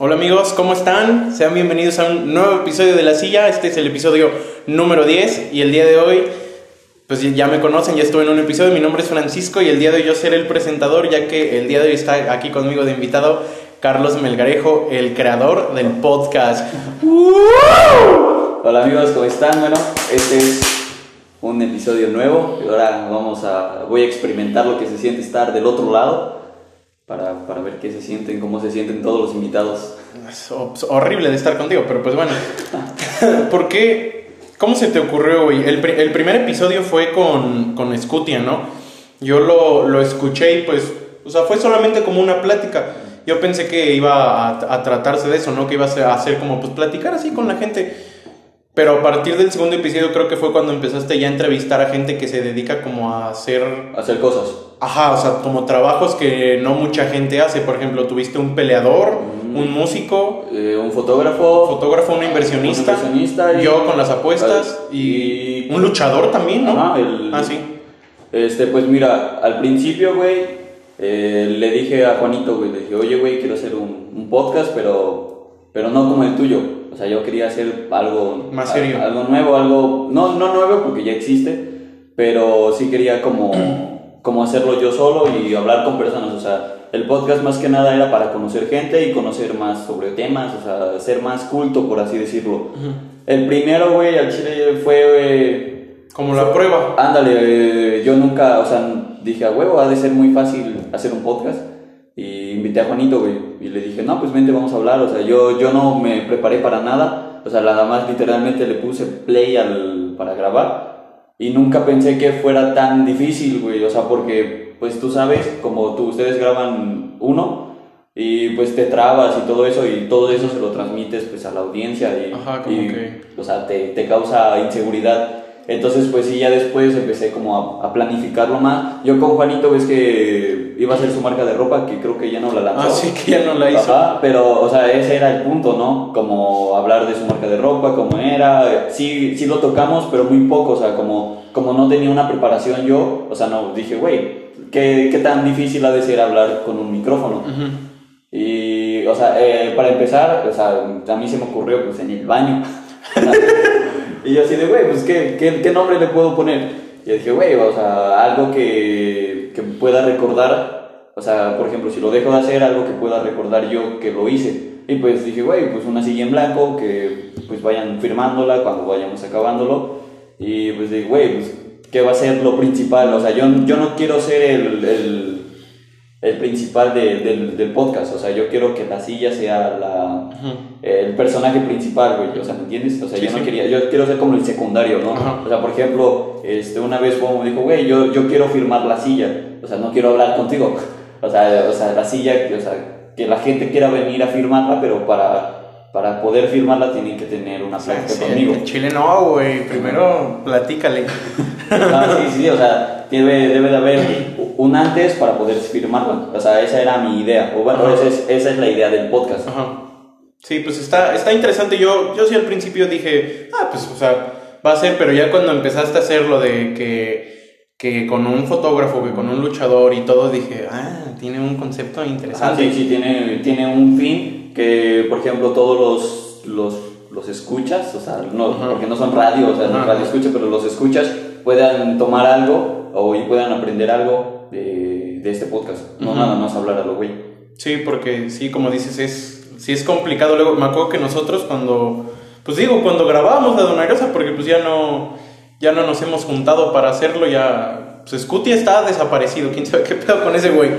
Hola amigos, ¿cómo están? Sean bienvenidos a un nuevo episodio de La Silla. Este es el episodio número 10 y el día de hoy, pues ya me conocen, ya estuve en un episodio. Mi nombre es Francisco y el día de hoy yo seré el presentador, ya que el día de hoy está aquí conmigo de invitado Carlos Melgarejo, el creador del podcast. Hola amigos, ¿cómo están? Bueno, este es un episodio nuevo y ahora vamos a, voy a experimentar lo que se siente estar del otro lado para, para ver qué se sienten, cómo se sienten todos los invitados. Es ho- horrible de estar contigo, pero pues bueno. ¿Por qué? ¿Cómo se te ocurrió, güey? El, el primer episodio fue con, con Scutia, ¿no? Yo lo, lo escuché y pues, o sea, fue solamente como una plática. Yo pensé que iba a, a tratarse de eso, ¿no? Que iba a ser como, pues, platicar así con la gente. Pero a partir del segundo episodio creo que fue cuando empezaste ya a entrevistar a gente que se dedica como a hacer Hacer cosas. Ajá, o sea, como trabajos que no mucha gente hace. Por ejemplo, tuviste un peleador, un músico, Eh, un fotógrafo. fotógrafo, un inversionista, Un inversionista y- yo con las apuestas y, y- un luchador también, ¿no? Ajá, el- Ah, sí. Este, pues mira, al principio, güey, eh, le dije a Juanito, güey, le dije, oye, güey, quiero hacer un, un podcast, pero, pero no como el tuyo. O sea, yo quería hacer algo... Más serio. algo nuevo, algo... No, no nuevo porque ya existe, pero sí quería como, como hacerlo yo solo y hablar con personas. O sea, el podcast más que nada era para conocer gente y conocer más sobre temas, o sea, ser más culto, por así decirlo. El primero, güey, al chile fue... eh, Como la prueba. Ándale, eh, yo nunca, o sea, dije a huevo, ha de ser muy fácil hacer un podcast. Invité a Juanito, güey, y le dije, no, pues vente, vamos a hablar. O sea, yo, yo no me preparé para nada. O sea, nada más literalmente le puse play al, para grabar. Y nunca pensé que fuera tan difícil, güey. O sea, porque, pues tú sabes, como tú, ustedes graban uno. Y pues te trabas y todo eso, y todo eso se lo transmites pues a la audiencia. Y, Ajá, y, que- o sea, te, te causa inseguridad. Entonces, pues sí, ya después empecé como a, a planificarlo más. Yo con Juanito ves que iba a ser su marca de ropa, que creo que ya no la lanzó. Ah, sí, que ya no la hizo. Ajá, pero, o sea, ese era el punto, ¿no? Como hablar de su marca de ropa, cómo era. Sí, sí lo tocamos, pero muy poco, o sea, como, como no tenía una preparación yo, o sea, no, dije, güey, ¿qué, ¿qué tan difícil ha de ser hablar con un micrófono? Ujú. Y, o sea, eh, para empezar, o sea, a mí se me ocurrió, pues, en el baño. y yo así de, güey, pues, ¿qué, qué, qué nombre le puedo poner? Y dije, güey, o sea, algo que, que pueda recordar, o sea, por ejemplo, si lo dejo de hacer, algo que pueda recordar yo que lo hice. Y pues dije, güey, pues una silla en blanco, que pues vayan firmándola cuando vayamos acabándolo. Y pues dije, güey, pues, ¿qué va a ser lo principal? O sea, yo, yo no quiero ser el, el, el principal de- del, del podcast. O sea, yo quiero que la silla sea la, el personaje principal, güey. O sea, ¿me entiendes? O sea, Sí, yo no sí. quería, yo quiero ser como el secundario, ¿no? Ajá. O sea, por ejemplo, este, una vez como me dijo, güey, yo, yo quiero firmar la silla. O sea, no quiero hablar contigo. O sea, o sea, la silla, o sea, que la gente quiera venir a firmarla, pero para, para poder firmarla tienen que tener una plática Sí, conmigo. en Chile no, güey. Primero platícale. Ah, sí, sí, o sea, debe, debe de haber un antes para poder firmarla. O sea, esa era mi idea. O bueno, esa es, esa es la idea del podcast. Ajá. Sí, pues está, está interesante. Yo, yo sí al principio dije, ah, pues, o sea, va a ser, pero ya cuando empezaste a hacer lo de que, que con un fotógrafo, que con un luchador y todo, dije, ah, tiene un concepto interesante. sí, sí, tiene, tiene un fin que, por ejemplo, todos los, los, los escuchas, o sea, no, Ajá. porque no son radio, o sea, no radio escucha, pero los escuchas puedan tomar algo o y puedan aprender algo de, de este podcast. No nada más hablar a lo güey. Sí, porque sí, como dices, es, sí es complicado. Luego, me acuerdo que nosotros cuando, pues digo, cuando grabábamos la Donarosa, porque pues ya no, ya no nos hemos juntado para hacerlo, ya, pues Scuti está desaparecido, quién sabe qué pedo con ese güey.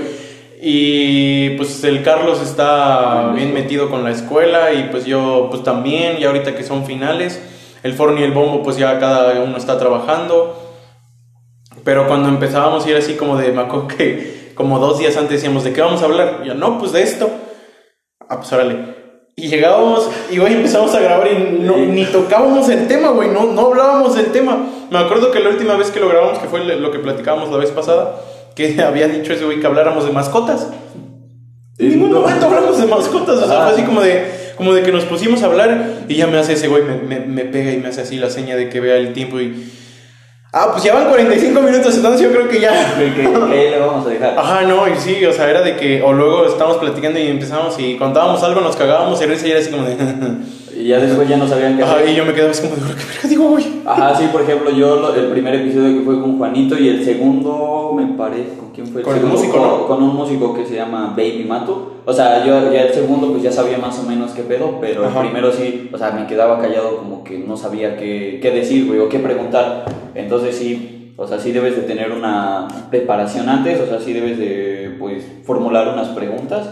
Y pues el Carlos está bien metido con la escuela y pues yo pues también, y ahorita que son finales, el Forni y el Bombo pues ya cada uno está trabajando. Pero cuando empezábamos a ir así como de, me acuerdo que como dos días antes decíamos, ¿de qué vamos a hablar? Y yo, no, pues de esto. Ah, pues órale. Y llegábamos y güey empezamos a grabar y no, ni tocábamos el tema, güey, no, no hablábamos del tema. Me acuerdo que la última vez que lo grabamos, que fue lo que platicábamos la vez pasada, que había dicho ese güey que habláramos de mascotas. En ningún momento hablamos de mascotas, o sea, Ah. fue así como de, como de que nos pusimos a hablar y ya me hace ese güey, me, me, me pega y me hace así la seña de que vea el tiempo y... Ah, pues ya van 45 minutos, entonces yo creo que ya. Que, ahí le vamos a dejar. Ajá, no, y sí, o sea, era de que, o luego estábamos platicando y empezamos y contábamos algo, nos cagábamos y risa y era así como de. Y ya después ya no sabían qué Ajá, hacer. y yo me quedaba así como de, ¿qué verga digo, güey? Ajá, sí, por ejemplo, yo lo- el primer episodio que fue con Juanito y el segundo, me parece, ¿con quién fue? Con el segundo? músico, con, ¿no? con un músico que se llama Baby Mato. O sea, yo ya el segundo pues ya sabía más o menos qué pedo, pero Ajá. el primero sí, o sea, me quedaba callado como que no sabía qué, qué decir, güey, o qué preguntar. Entonces sí, o sea, sí debes de tener una preparación antes, o sea, sí debes de, pues, formular unas preguntas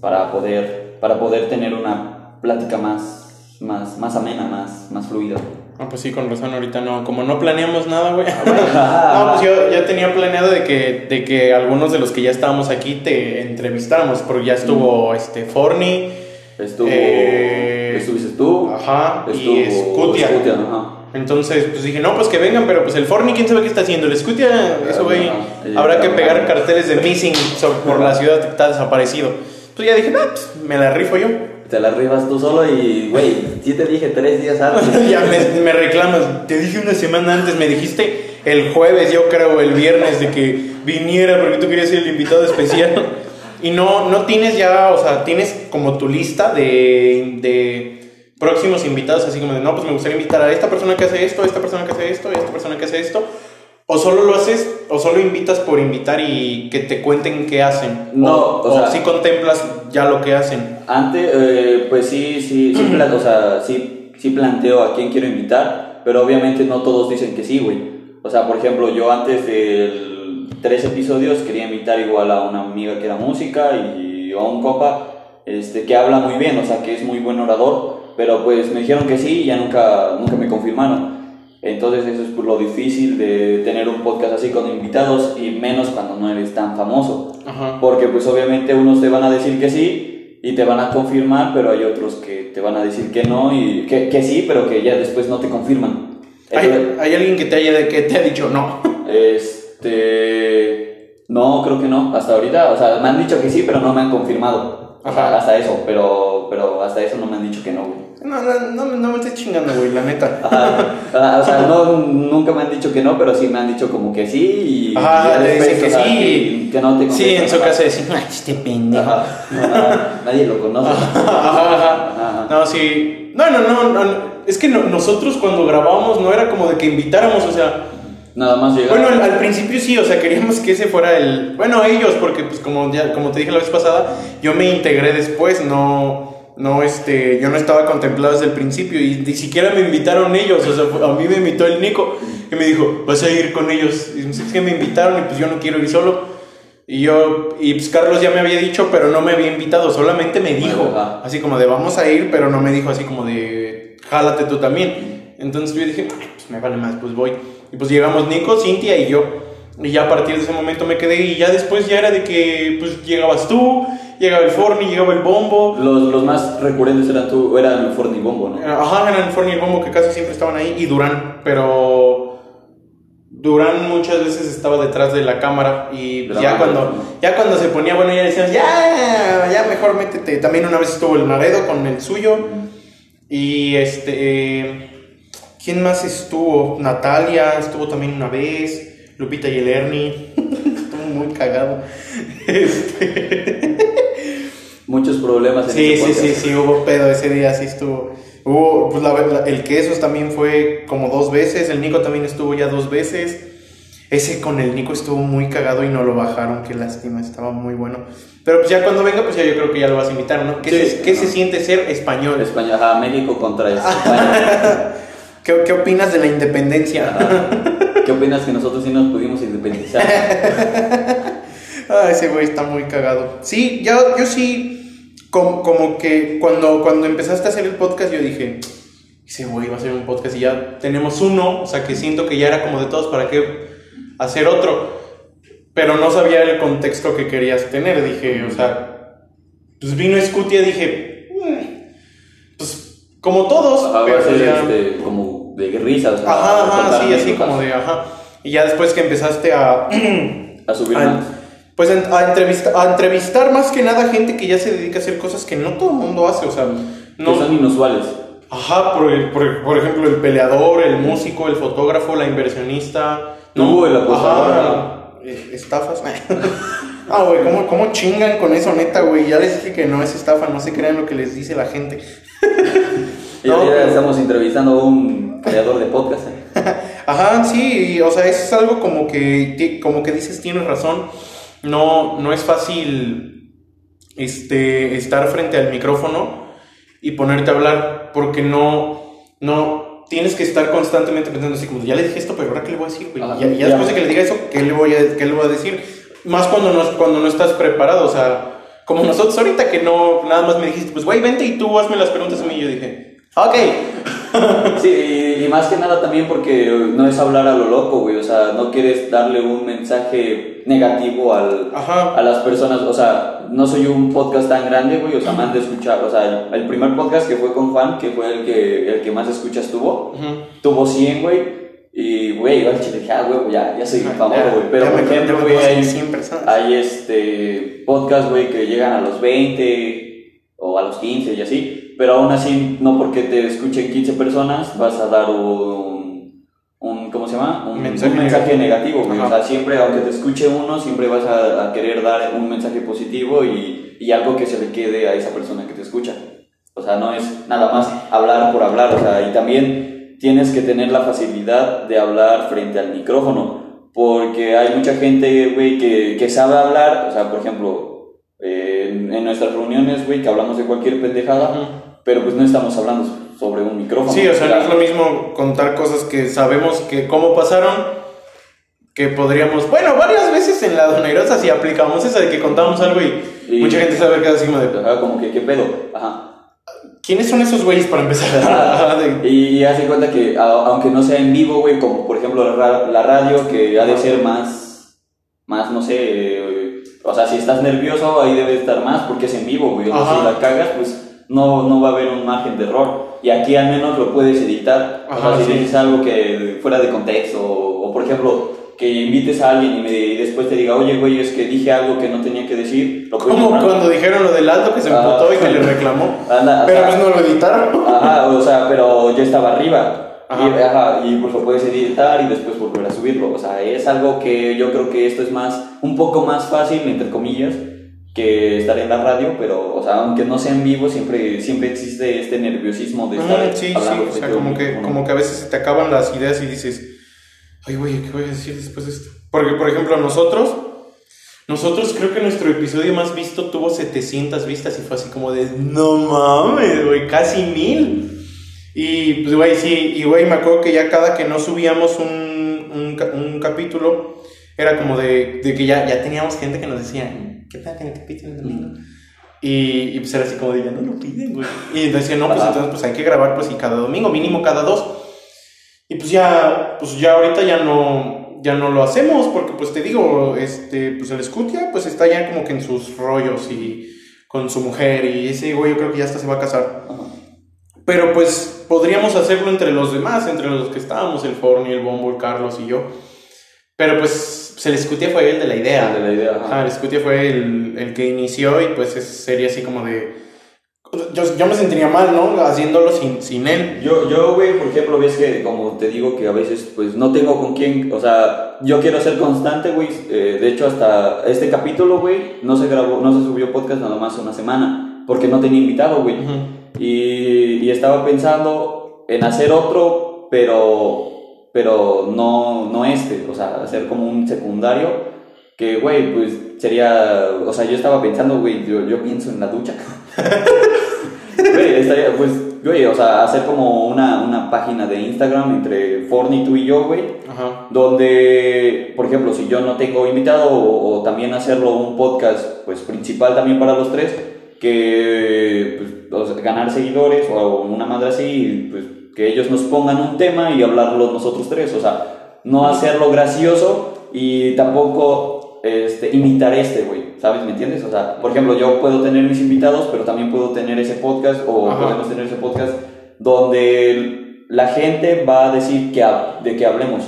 para poder, para poder tener una plática más, más, más amena, más, más fluida. Ah, pues sí, con razón, ahorita no, como no planeamos nada, güey. Ah, no, pues yo ya tenía planeado de que, de que algunos de los que ya estábamos aquí te entrevistáramos, porque ya estuvo este Forni, Estuvo, Eh, estuviste tú, ajá, estuvo y Scutia. Scutia, ajá. Entonces, pues dije, no, pues que vengan, pero pues el Forni, quién sabe qué está haciendo. El Scutia, eso, güey, Ajá. habrá que pegar carteles de missing por la ciudad que está desaparecido. Pues ya dije, no, pues me la rifo yo. Te la arribas tú solo y, güey, sí te dije tres días antes. ya me, me reclamas, te dije una semana antes, me dijiste el jueves, yo creo, el viernes, de que viniera porque tú querías ser el invitado especial. Y no, no tienes ya, o sea, tienes como tu lista de, de próximos invitados, así como de, no, pues me gustaría invitar a esta persona que hace esto, a esta persona que hace esto, a esta persona que hace esto. O solo lo haces, o solo invitas por invitar y que te cuenten qué hacen. No, o, o sea- si contemplas ya lo que hacen. Antes, eh, pues sí, sí, sí, o sea, sí, sí planteo a quién quiero invitar, pero obviamente no todos dicen que sí, güey. O sea, por ejemplo, yo antes del tres episodios quería invitar igual a una amiga que era música y a un compa este, que habla muy bien, o sea, que es muy buen orador, pero pues me dijeron que sí y ya nunca, nunca me confirmaron. Entonces eso es lo difícil de tener un podcast así con invitados y menos cuando no eres tan famoso. Ajá. Porque pues obviamente unos te van a decir que sí y te van a confirmar, pero hay otros que te van a decir que no y que, que sí, pero que ya después no te confirman. ¿Hay, Entonces, hay alguien que te haya que te ha dicho no? este no, creo que no, hasta ahorita, o sea, me han dicho que sí, pero no me han confirmado. O sea, Ajá. hasta eso, pero, pero hasta eso no me han dicho que no, güey. No, no, no, me- no me estés chingando, güey, la neta. Ajá. Ah, o sea, no, nunca me han dicho que no, pero sí me han dicho como que sí y Ajá, te dicen que sí. que, que no te Sí, en su decían, ay, este pendejo. Nadie lo conoce. Ajá. No, sí. No, no, no, no. Es que no- nosotros cuando grabábamos no era como de que invitáramos, o sea. Nada más llegar. Bueno, al, al principio sí, o sea, queríamos que ese fuera el. Bueno, ellos, porque pues como ya, como te dije la vez pasada, yo me integré después, no. No, este, yo no estaba contemplado desde el principio y ni siquiera me invitaron ellos, o sea, a mí me invitó el Nico y me dijo, vas a ir con ellos. Y es que me invitaron y pues yo no quiero ir solo. Y yo, y pues Carlos ya me había dicho, pero no me había invitado, solamente me dijo, Ajá. así como de vamos a ir, pero no me dijo así como de jálate tú también. Entonces yo dije, "Ay, pues me vale más, pues voy. Y pues llegamos Nico, Cintia y yo. Y ya a partir de ese momento me quedé y ya después ya era de que pues llegabas tú, llegaba el Forni, llegaba el Bombo. Los, los más recurrentes eran tú, eran el Forni Bombo, ¿no? Ajá, eran el Forni y el Bombo que casi siempre estaban ahí y Durán, pero Durán muchas veces estaba detrás de la cámara y la ya cuando ya cuando se ponía bueno ya decíamos ya ya mejor métete. También una vez estuvo el Naredo con el suyo y este quién más estuvo Natalia estuvo también una vez Lupita y el Ernie estuvo muy cagado. Este, Muchos problemas en Sí, ese sí, sí, podcast. sí, hubo pedo ese día, sí estuvo. Hubo, pues la, la- el quesos también fue como dos veces, el Nico también estuvo ya dos veces. Ese con el Nico estuvo muy cagado y no lo bajaron, qué lástima, estaba muy bueno. Pero pues ya cuando venga, pues ya yo creo que ya lo vas a invitar, ¿no? ¿Qué, Sí, se, qué ajá. se siente ser español? España, ajá, México contra España. ¿Qué, qué opinas de la independencia? Ajá. ¿Qué opinas que nosotros sí nos pudimos independizar? Ah, ese güey está muy cagado. Sí, yo, yo sí, como, como que cuando, cuando empezaste a hacer el podcast, yo dije, ese güey va a hacer un podcast y ya tenemos uno, o sea que siento que ya era como de todos, ¿para qué hacer otro? Pero no sabía el contexto que querías tener, dije, o sea, pues vino Scutia, dije, "Mm, pues como todos, Ajá, va pero a ser ya- este, como de risas. Ajá, ajá, sí, así como de, ajá. Y ya después que empezaste a... A subir a- más. Pues a, entrevista- a entrevistar más que nada gente que ya se dedica a hacer cosas que no todo el mundo hace, o sea, Que son no, inusuales. Ajá, por, por, por ejemplo, el peleador, el músico, el fotógrafo, la inversionista. Tú, el apostador. Ajá, eh, estafas. ah, güey, ¿cómo, ¿cómo chingan con eso, neta, güey? Ya les dije que no es estafa, no se crean lo que les dice la gente. Y No, pero- estamos entrevistando a un creador de podcast. ¿eh? Ajá, sí, y, o sea, eso es algo como que, como que dices, tienes razón. No, no es fácil este, estar frente al micrófono y ponerte a hablar porque no, no, tienes que estar constantemente pensando así como, ya le dije esto, pero ahora qué le voy a decir, güey. Ya, y ya ya. después de que le diga eso, ¿qué le voy a, qué le voy a decir? Más cuando no, cuando no estás preparado, o sea, como nosotros ahorita que no, nada más me dijiste, pues güey, vente y tú hazme las preguntas a mí. Y yo dije, ok. Sí, y, más que nada también porque no es hablar a lo loco, güey. O sea, no quieres darle un mensaje negativo al, Ajá. a las personas. O sea, no soy un podcast tan grande, güey. O sea, más de escuchar. O sea, el primer podcast que fue con Juan, que fue el que, el que más escuchas tuvo, tuvo 100, güey. Y, güey, al chile dije, ah, güey, ya, ya soy famoso, güey. Pero, por ejemplo, güey, hay, 100 personas. hay este podcast, güey, que llegan a los 20 o a los 15 y así. Pero aún así, no porque te escuchen 15 personas, vas a dar un, un ¿cómo se llama? Un un Mensaje mensaje, negativo, güey. O sea, siempre, aunque te escuche uno, siempre vas a, a querer dar un mensaje positivo y, y algo que se le quede a esa persona que te escucha. O sea, no es nada más hablar por hablar, o sea, y también tienes que tener la facilidad de hablar frente al micrófono, porque hay mucha gente, güey, que, que sabe hablar, o sea, por ejemplo, eh, en, nuestras reuniones, güey, que hablamos de cualquier pendejada. Pero pues no estamos hablando sobre un micrófono. Sí, o sea, no es lo mismo contar cosas que sabemos que cómo pasaron, que podríamos, bueno, varias veces en la donerosa si aplicamos esa de que contamos algo y, Y- mucha gente sabe que así como de, Ajá, como que, ¿qué pedo? Ajá. ¿quiénes son esos güeyes para empezar? Ajá. De- Y haz de cuenta que, a- aunque no sea en vivo, güey, como por ejemplo la, la radio, que ha de ser más, más, no sé, eh, o sea, si estás nervioso, ahí debe estar más, porque es en vivo, güey. Si la cagas, pues no, no va a haber un margen de error. Y aquí al menos lo puedes editar. Ajá, o sea, si sí. dices algo que fuera de contexto, o, o, por ejemplo, que invites a alguien y, me- y después te diga, oye, güey, es que dije algo que no tenía que decir, lo Como cuando dijeron lo del alto que se Ah. emputó y que le reclamó. Anda, Pero pues no lo editaron. Ajá, o sea, pero yo estaba arriba. Ajá. Y, ajá, y pues lo puedes editar y después volver a subirlo. O sea, es algo que yo creo que esto es más, un poco más fácil, entre comillas, que estar en la radio, pero, o sea, aunque no sea en vivo, siempre, siempre existe este nerviosismo de estar Mm, sí, sí, hablando o sea, como que, como que a veces se te acaban las ideas y dices, ay, güey, ¿qué voy a decir después de esto? Porque, por ejemplo, nosotros, nosotros creo que nuestro episodio más visto tuvo 700 vistas y fue así como de, no mames, güey, casi mil. Y, pues, güey, sí, y, güey, me acuerdo que ya cada que no subíamos un, un, un capítulo, era como de, de que ya, ya teníamos gente que nos decía, ¿qué tal en el capítulo del domingo? Y, y pues era así como de, ya no lo piden, güey. Y decía, no, pues entonces pues hay que grabar pues y cada domingo, mínimo cada dos. Y pues ya, pues ya ahorita ya no, ya no lo hacemos porque pues te digo, este, pues el Scutia pues está ya como que en sus rollos y con su mujer y ese güey yo creo que ya hasta se va a casar. Ajá. Pero pues podríamos hacerlo entre los demás, entre los que estábamos, el Forni, el Bombo, el Carlos y yo. Pero pues, el Scutia fue el de la idea. De la idea, ajá. Ajá, el Scutia fue el, el que inició y pues es- sería así como de... Yo, yo me sentiría mal, ¿no? Haciéndolo sin, sin él. Yo, yo, güey, por ejemplo, ves que, como te digo, que a veces, pues, no tengo con quién, o sea, yo quiero ser constante, güey, eh, de hecho, hasta este capítulo, güey, no se grabó, no se subió podcast nada más una semana, porque no tenía invitado, güey, Ujú. y, y estaba pensando en hacer otro, pero, pero no, no este, o sea, hacer como un secundario, que, güey, pues, sería, o sea, yo estaba pensando, güey, yo, yo pienso en la ducha, Güey, estaría, pues, güey, o sea, hacer como una, una página de Instagram entre Forni, tú y yo, güey, donde, por ejemplo, si yo no tengo invitado o, o también hacerlo un podcast, pues, principal también para los tres, que, pues, o sea, ganar seguidores o una madre así, pues, que ellos nos pongan un tema y hablarlo nosotros tres, o sea, no hacerlo gracioso y tampoco este, imitar este, güey, ¿sabes? ¿Me entiendes? O sea, por ejemplo, yo puedo tener mis invitados, pero también puedo tener ese podcast o Ajá. podemos tener ese podcast donde la gente va a decir que, de que hablemos.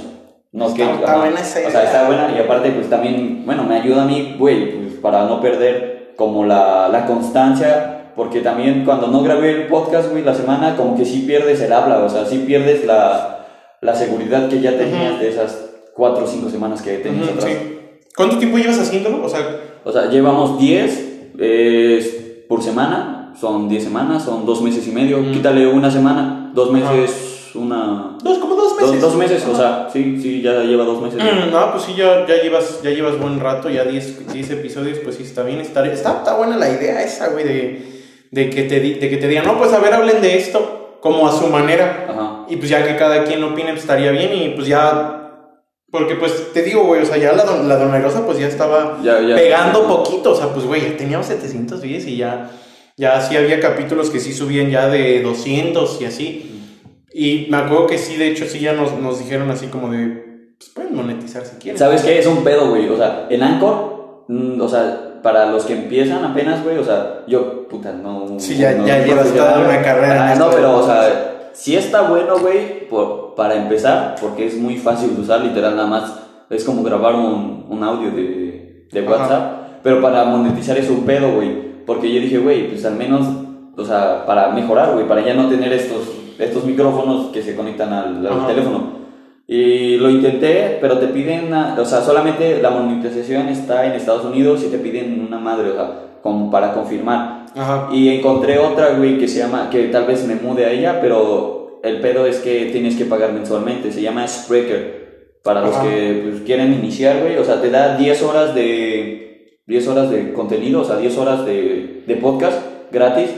No Está- que, está buena esa O sea, idea. está buena y aparte pues también, bueno, me ayuda a mí, güey, pues para no perder como la, la constancia, Porque también cuando no grabé el podcast, güey, la semana, como que sí pierdes el habla, o sea, sí pierdes la, la seguridad que ya tenías de esas cuatro o cinco semanas que tenías Ujú, atrás. sí. ¿Cuánto tiempo llevas haciéndolo? O sea, O sea, llevamos 10 eh, por semana, son 10 semanas, son dos meses y medio. Quítale una semana, dos meses, una. dos, como dos meses. dos meses, o sea, sí, sí, ya lleva dos meses. Mm, No, pues sí, ya, ya, llevas, ya llevas buen rato, ya 10 10 episodios, pues sí, está bien. Está, está, está buena la idea esa, güey, de, de, que te, de que te digan, no, pues a ver, hablen de esto, como a su manera. Ajá. Y pues ya que cada quien opine, pues estaría bien y pues ya... Porque pues te digo, güey, o sea, ya la, don- la donerosa pues ya estaba Ya, ya. pegando poquito, o sea, pues güey, ya teníamos 710 y ya, ya sí había capítulos que sí subían ya de 200 y así. Y me acuerdo que sí, de hecho, sí ya nos, nos dijeron así como de, pues pueden monetizar si quieren. ¿Sabes qué? Es un pedo, güey. O sea, en Anchor, mm, o sea, para los que empiezan apenas, güey, o sea, yo, puta, no. Sí, ya- no- ya llevas toda una carrera Ah, no, pero, o sea, sí está bueno, güey, por- para empezar, porque es muy fácil de usar, literal, nada más. Es como grabar un, un audio de, de Ajá. WhatsApp. Pero para monetizar es un pedo, güey. Porque yo dije, güey, pues al menos, o sea, para mejorar, güey, para ya no tener estos, estos micrófonos que se conectan al, teléfono. Y lo intenté, pero te piden, o sea, solamente la monetización está en Estados Unidos y te piden una madre, o sea, como para confirmar. Ajá. Y encontré otra, güey, que se llama, que tal vez me mude a ella, pero el pedo es que tienes que pagar mensualmente, se llama Spreaker. Para los que pues, quieren iniciar, güey, o sea, te da 10 horas de 10 horas de contenido, o sea, 10 horas de, de podcast gratis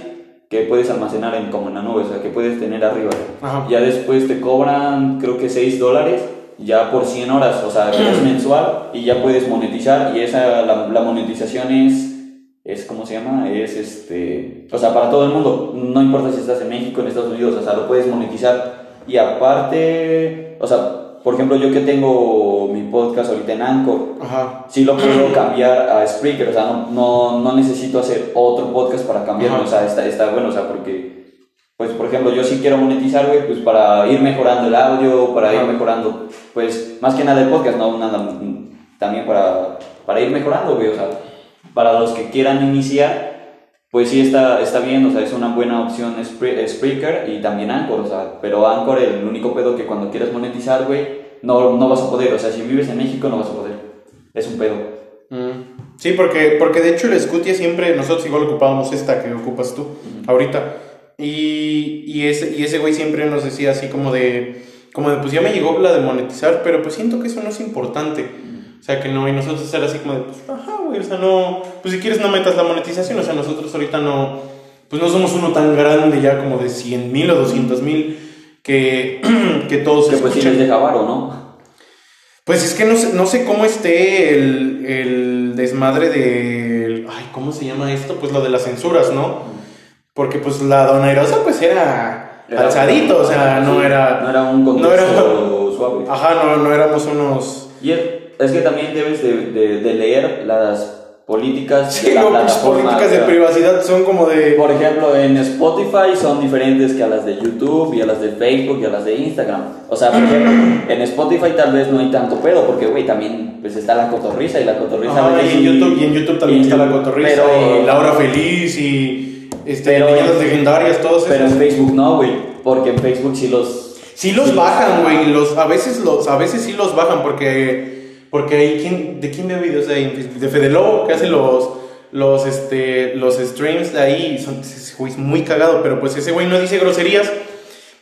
que puedes almacenar en, como en la nube, o sea, que puedes tener arriba. Ajá. Ya después te cobran, creo que 6 dólares, ya por 100 horas, o sea, es mensual y ya puedes monetizar. Y esa, la, la monetización es, es, ¿cómo se llama? Es este, o sea, para todo el mundo, no importa si estás en México, en Estados Unidos, o sea, lo puedes monetizar. Y aparte, o sea, por ejemplo, yo que tengo mi podcast ahorita en Anchor, Ajá. sí lo puedo cambiar a Spreaker, o sea, no, no, no necesito hacer otro podcast para cambiarlo, Ajá. o sea, está, está bueno, o sea, porque, pues, por ejemplo, yo sí quiero monetizar, güey, pues para ir mejorando el audio, para ir mejorando, pues, más que nada el podcast, no, nada, también para, para ir mejorando, güey, o sea, para los que quieran iniciar, pues sí está, está bien, o sea, es una buena opción Spre- Spreaker y también Anchor, o sea, pero Anchor, el único pedo que cuando quieras monetizar, güey, no, no vas a poder, o sea, si vives en México no vas a poder, es un pedo. Mm. Sí, porque, porque de hecho el Scutia siempre, nosotros igual ocupábamos esta que ocupas tú ahorita. Y, y, ese, y ese güey siempre nos decía así como de, como de, pues ya me llegó la de monetizar, pero pues siento que eso no es importante. O sea, que no, y nosotros era así como de, pues, ajá, güey, o sea, no, pues si quieres no metas la monetización, o sea, nosotros ahorita no, pues no somos uno tan grande ya como de 100 mil o 200 mil que, que todos Que pues escuchen. les deja varo, ¿no? Pues es que no sé, no sé cómo esté el, el desmadre de... Ay, ¿cómo se llama esto? Pues lo de las censuras, ¿no? Porque pues la donerosa pues era, Era- alzadito, o sea, no era... No era un no contexto era- suave. Ajá, no, no éramos unos... Y es, es que también debes de, de- de leer las políticas Sí, de la no, pues plataforma. políticas de privacidad son como de... Por ejemplo, en Spotify son diferentes que a las de YouTube y a las de Facebook y a las de Instagram. O sea, por ejemplo, en Spotify tal vez no hay tanto pedo porque, güey, también pues está la cotorriza y la cotorriza... Ajá, a veces y, en sí- YouTube, y en YouTube también y está la YouTube, cotorrisa pero- y La Hora Feliz y este, Pero- leyendas legendarias, todos Pero esos. en Facebook no, güey, porque en Facebook sí los... Sí los bajan, güey. Los, a veces los, a veces sí los bajan porque, porque hay quien, ¿de quién veo videos de ahí? De Fede Lobo, que hace los, los, este, los streams de ahí. Son, ese güey es muy cagado, pero pues ese güey no dice groserías,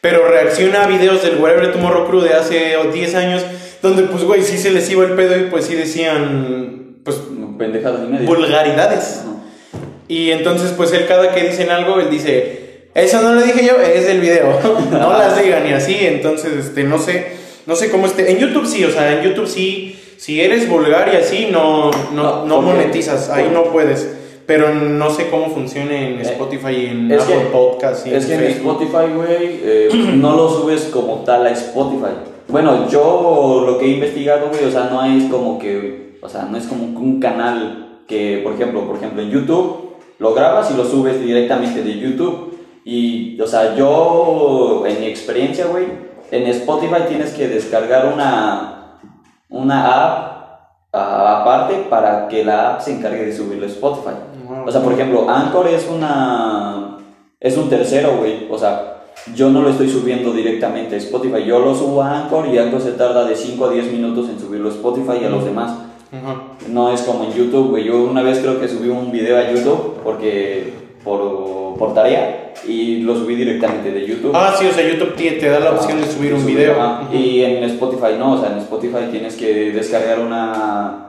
pero reacciona a videos del Wherever Tomorrow Crew de hace 10 años, donde pues, güey, sí se les iba el pedo y pues sí decían, pues, Pendejadas y medio. vulgaridades. Ajá. Y entonces, pues él cada que dicen algo, él dice, eso no lo dije yo, es del video. no las digan y así. Entonces, este, no sé, no sé cómo esté. En YouTube sí, o sea, en YouTube sí, si eres vulgar y así, no, no, No, monetizas, ahí no puedes. Pero no sé cómo funciona en Eh, Spotify y en es Apple que- Podcast y Es que en. Spotify, güey, eh, no lo subes como tal a Spotify. Bueno, yo lo que he investigado, güey, o sea, no es como que, o sea, no es como un canal que, por ejemplo, por ejemplo, en YouTube lo grabas y lo subes directamente de YouTube. Y, o sea, yo, en mi experiencia, güey, en Spotify tienes que descargar una, una app a- aparte para que la app se encargue de subirlo a Spotify. Ah, Ah. O sea, por ejemplo, Anchor es una. Es un tercero, güey. O sea, yo no lo estoy subiendo directamente a Spotify. Yo lo subo a Anchor y Anchor se tarda de 5 a 10 minutos en subirlo a Spotify y a los demás. No es como en YouTube, güey. Yo una vez creo que subí un video a YouTube porque. Por, por tarea y lo subí directamente de YouTube. Ah, sí, o sea, YouTube te, te da la opción de subir un video. ajá. Ujú. Y en Spotify no, o sea, en Spotify tienes que descargar una...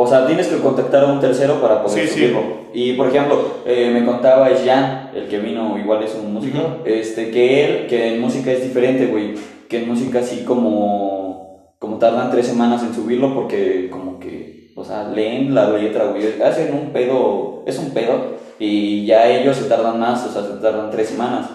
O sea, tienes que contactar a un tercero para poder Sí, sí. subirlo. Y por ejemplo, eh, me contaba Jan, el que vino, igual es un músico, Ujú. este, que él, que en música es diferente, güey. Que en música sí como, como tardan tres semanas en subirlo porque como que, o sea, leen la letra, güey. Hacen un pedo, es un pedo. Y ya ellos se tardan más, o sea, se tardan tres semanas.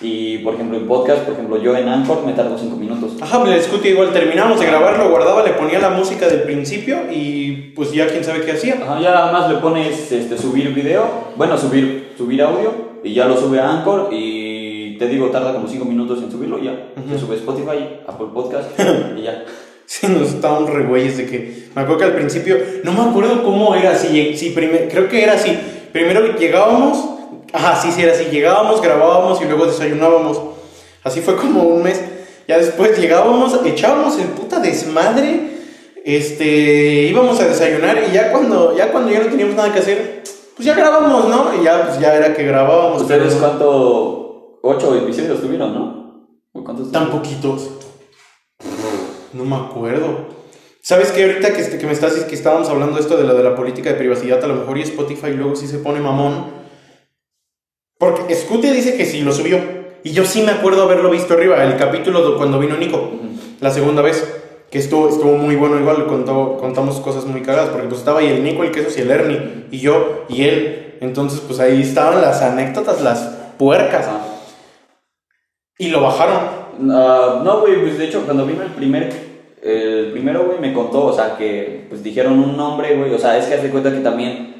Y por ejemplo, en podcast, por ejemplo, yo en Anchor me tardo cinco minutos. Ajá, el Scooty igual terminamos de grabar, lo guardaba, le ponía la música del principio y pues ya quién sabe qué hacía. Ajá, ya nada más le pones este, subir video, bueno, subir, subir audio y ya lo sube a Anchor y te digo, tarda como 5 minutos en subirlo y ya. Se sube Spotify, Apple Podcast y ya. Sí, nos estábamos re güeyes de que. Me acuerdo que al principio. No me acuerdo cómo era. Si, si primer- creo que era así. Primero llegábamos. Ajá, sí, sí, era así. Llegábamos, grabábamos y luego desayunábamos. Así fue como un mes. Ya después llegábamos, echábamos el puta desmadre. Este. Íbamos a desayunar y ya cuando, ya cuando ya no teníamos nada que hacer. Pues ya grabamos, ¿no? Y ya, pues ya era que grabábamos. ¿Ustedes pero cuánto? ¿Ocho episodios tuvieron, no? ¿O cuántos? Tan poquitos. No me acuerdo. ¿Sabes qué? Ahorita que, este- que me estás que estábamos hablando esto de la de la política de privacidad, a lo mejor y Spotify luego sí se pone mamón. Porque Scooty dice que sí lo subió. Y yo sí me acuerdo haberlo visto arriba, el capítulo de cuando vino Nico, la segunda vez. Que estuvo, estuvo muy bueno, igual contó, contamos cosas muy cagadas, porque pues estaba ahí el Nico, el Quesos y el Ernie, y yo y él. Entonces, pues ahí estaban las anécdotas, las puercas. Y lo bajaron. Ah, no, güey, pues de hecho, cuando vino el primer, el primero, güey, me contó, o sea, que pues dijeron un nombre, güey, o sea, es que hace cuenta que también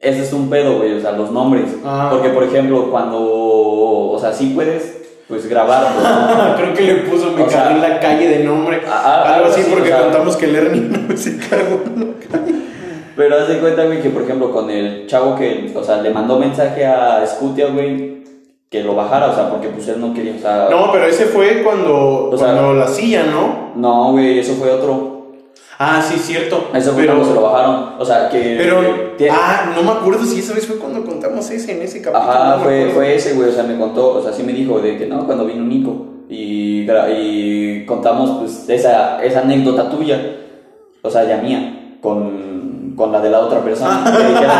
ese es un pedo, güey, o sea, los nombres. Ah. Porque, por ejemplo, cuando, o sea, sí puedes, pues grabar, ¿no? Creo que le puso me cagué en la calle de nombre. a- a- algo así así, porque o sea. contamos que el Ernie no se cagó en la calle. Pero hace cuenta, güey, que por ejemplo con el chavo que, o sea, le mandó mensaje a Scutia, güey, que lo bajara, o sea, porque pues él no quería, o sea... No, pero ese fue cuando, O sea- cuando la silla, ¿no? No, güey, eso fue otro. Ah, sí, cierto. Eso fue pero, cuando se lo bajaron. O sea, que... Pero, que- ah, no me acuerdo si esa vez fue cuando contamos ese, en ese capítulo. Ajá, no fue, fue ese, güey, o sea, me contó, o sea, sí me dijo de que no, cuando vino Nico y, y contamos, pues, esa, esa anécdota tuya, o sea, ya mía, con, con la de la otra persona, que dijeron,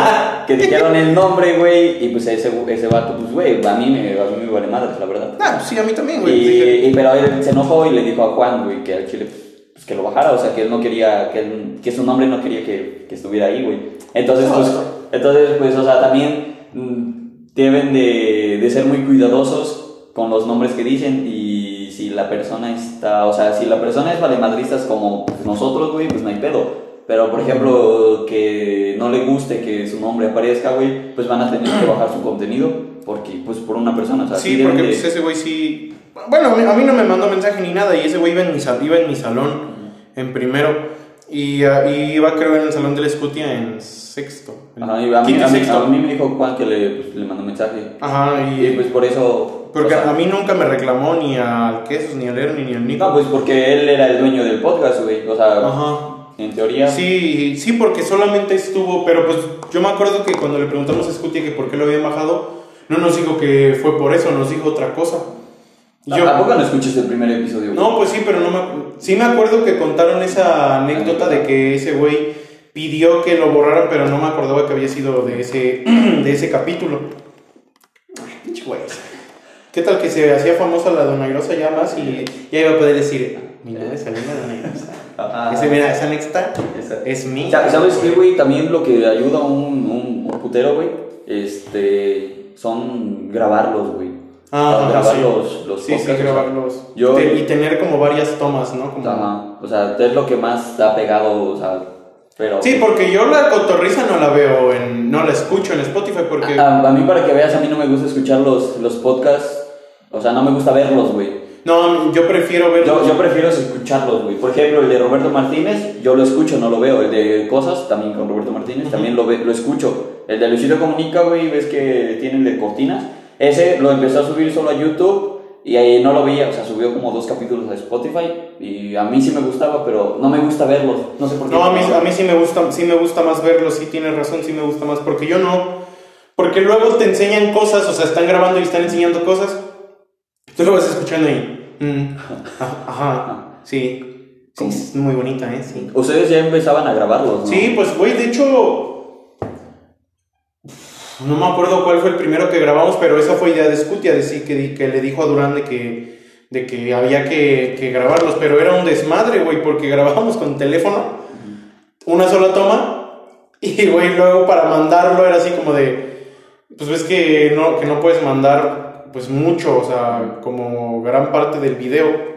que dijeron el nombre, güey, y pues ese, ese vato, pues, güey, a mí me, a mí me vale madres, la verdad. Ah, sí, a mí también, güey. Y, pero él se enojó y le dijo a Juan, güey, que al chile, pues, que lo bajara, o sea, que él no quería, que, él- que su nombre no quería que, que estuviera ahí, güey. Entonces, pues, entonces, pues, o sea, también mm, deben de, de ser muy cuidadosos con los nombres que dicen y si la persona está, o sea, si la persona es valemadristas como nosotros, güey, pues no hay pedo. Pero, por ejemplo, que no le guste que su nombre aparezca, güey, pues van a tener que bajar su contenido porque, pues, por una persona, o sea, sí, porque de- pues, ese güey sí. Bueno, a mí- no me mandó mensaje ni nada. Y ese güey iba en mi, sal- iba en mi salón en primero. Y, ah, y iba, creo, en el salón de la Scutia en sexto. Ajá, y a mí, a, mí, a mí me dijo Juan que le, pues, le mandó mensaje. Ajá, Y y. pues por eso. Porque o sea, a mí nunca me reclamó ni al Quesos, ni al Ernie, ni al Nico. No, pues porque él era el dueño del podcast, güey. O sea, Ajá. En teoría. Sí, sí, porque solamente estuvo, pero pues yo me acuerdo que cuando le preguntamos a Scutia que por qué lo habían bajado, no nos dijo que fue por eso, nos dijo otra cosa. Y ¿A- yo- ¿A poco no escuchaste el primer episodio? güey? no, pues sí, pero no me Sí me acuerdo que contaron esa anécdota de que ese güey pidió que lo borraran, pero no me acordaba que había sido de ese, de ese capítulo. Ay, pinche güey. ¿Qué tal que se hacía famosa la donairosa ya más y ya iba a poder decir, "Ah, mi nombre es Alina donairosa? Ajá. Ese, mira, esa anécdota Esa. es mía. Sa- ¿Sabes qué, güey? También lo que ayuda a un, un, un putero, güey, este, son grabarlos, güey. Ah, grabar sí. los, los Sí, sí, podcasts, o sea, grabarlos. yo- y tener como varias tomas, ¿no? Como- Ajá. O sea, es lo que más ha pegado, o sea, pero... Sí, porque yo la cotorriza no la veo, en, no la escucho en Spotify porque... A, a mí para que veas, a mí no me gusta escuchar los, los podcasts, o sea, no me gusta verlos, güey. No, yo prefiero verlos. Yo, yo prefiero escucharlos, güey. Por ejemplo, el de Roberto Martínez, yo lo escucho, no lo veo. El de Cosas, también con Roberto Martínez, también lo, ve, lo escucho. El de Luisito Comunica, güey, ves que tiene el de Cortinas. Ese lo empezó a subir solo a YouTube y ahí no lo veía. O sea, subió como dos capítulos a Spotify y a mí sí me gustaba, pero no me gusta verlos. No sé por qué. No, a mí, a mí sí me gusta, sí me gusta más verlos, sí tienes razón, sí me gusta más, porque yo no, porque luego te enseñan cosas, o sea, están grabando y están enseñando cosas, tú lo vas escuchando ahí, mm, ajá, ajá, sí, sí, es muy bonita, ¿eh? Sí. Ustedes ya empezaban a grabarlos, ¿no? Sí, pues, güey, de hecho, no me acuerdo cuál fue el primero que grabamos, pero esa fue idea de Scutia, de sí, que, di- que le dijo a Durán de que, de que había que, que grabarlos, pero era un desmadre, güey, porque grabábamos con teléfono, una sola toma, y, güey, luego para mandarlo era así como de, pues ves que no, que no puedes mandar, pues mucho, o sea, como gran parte del video.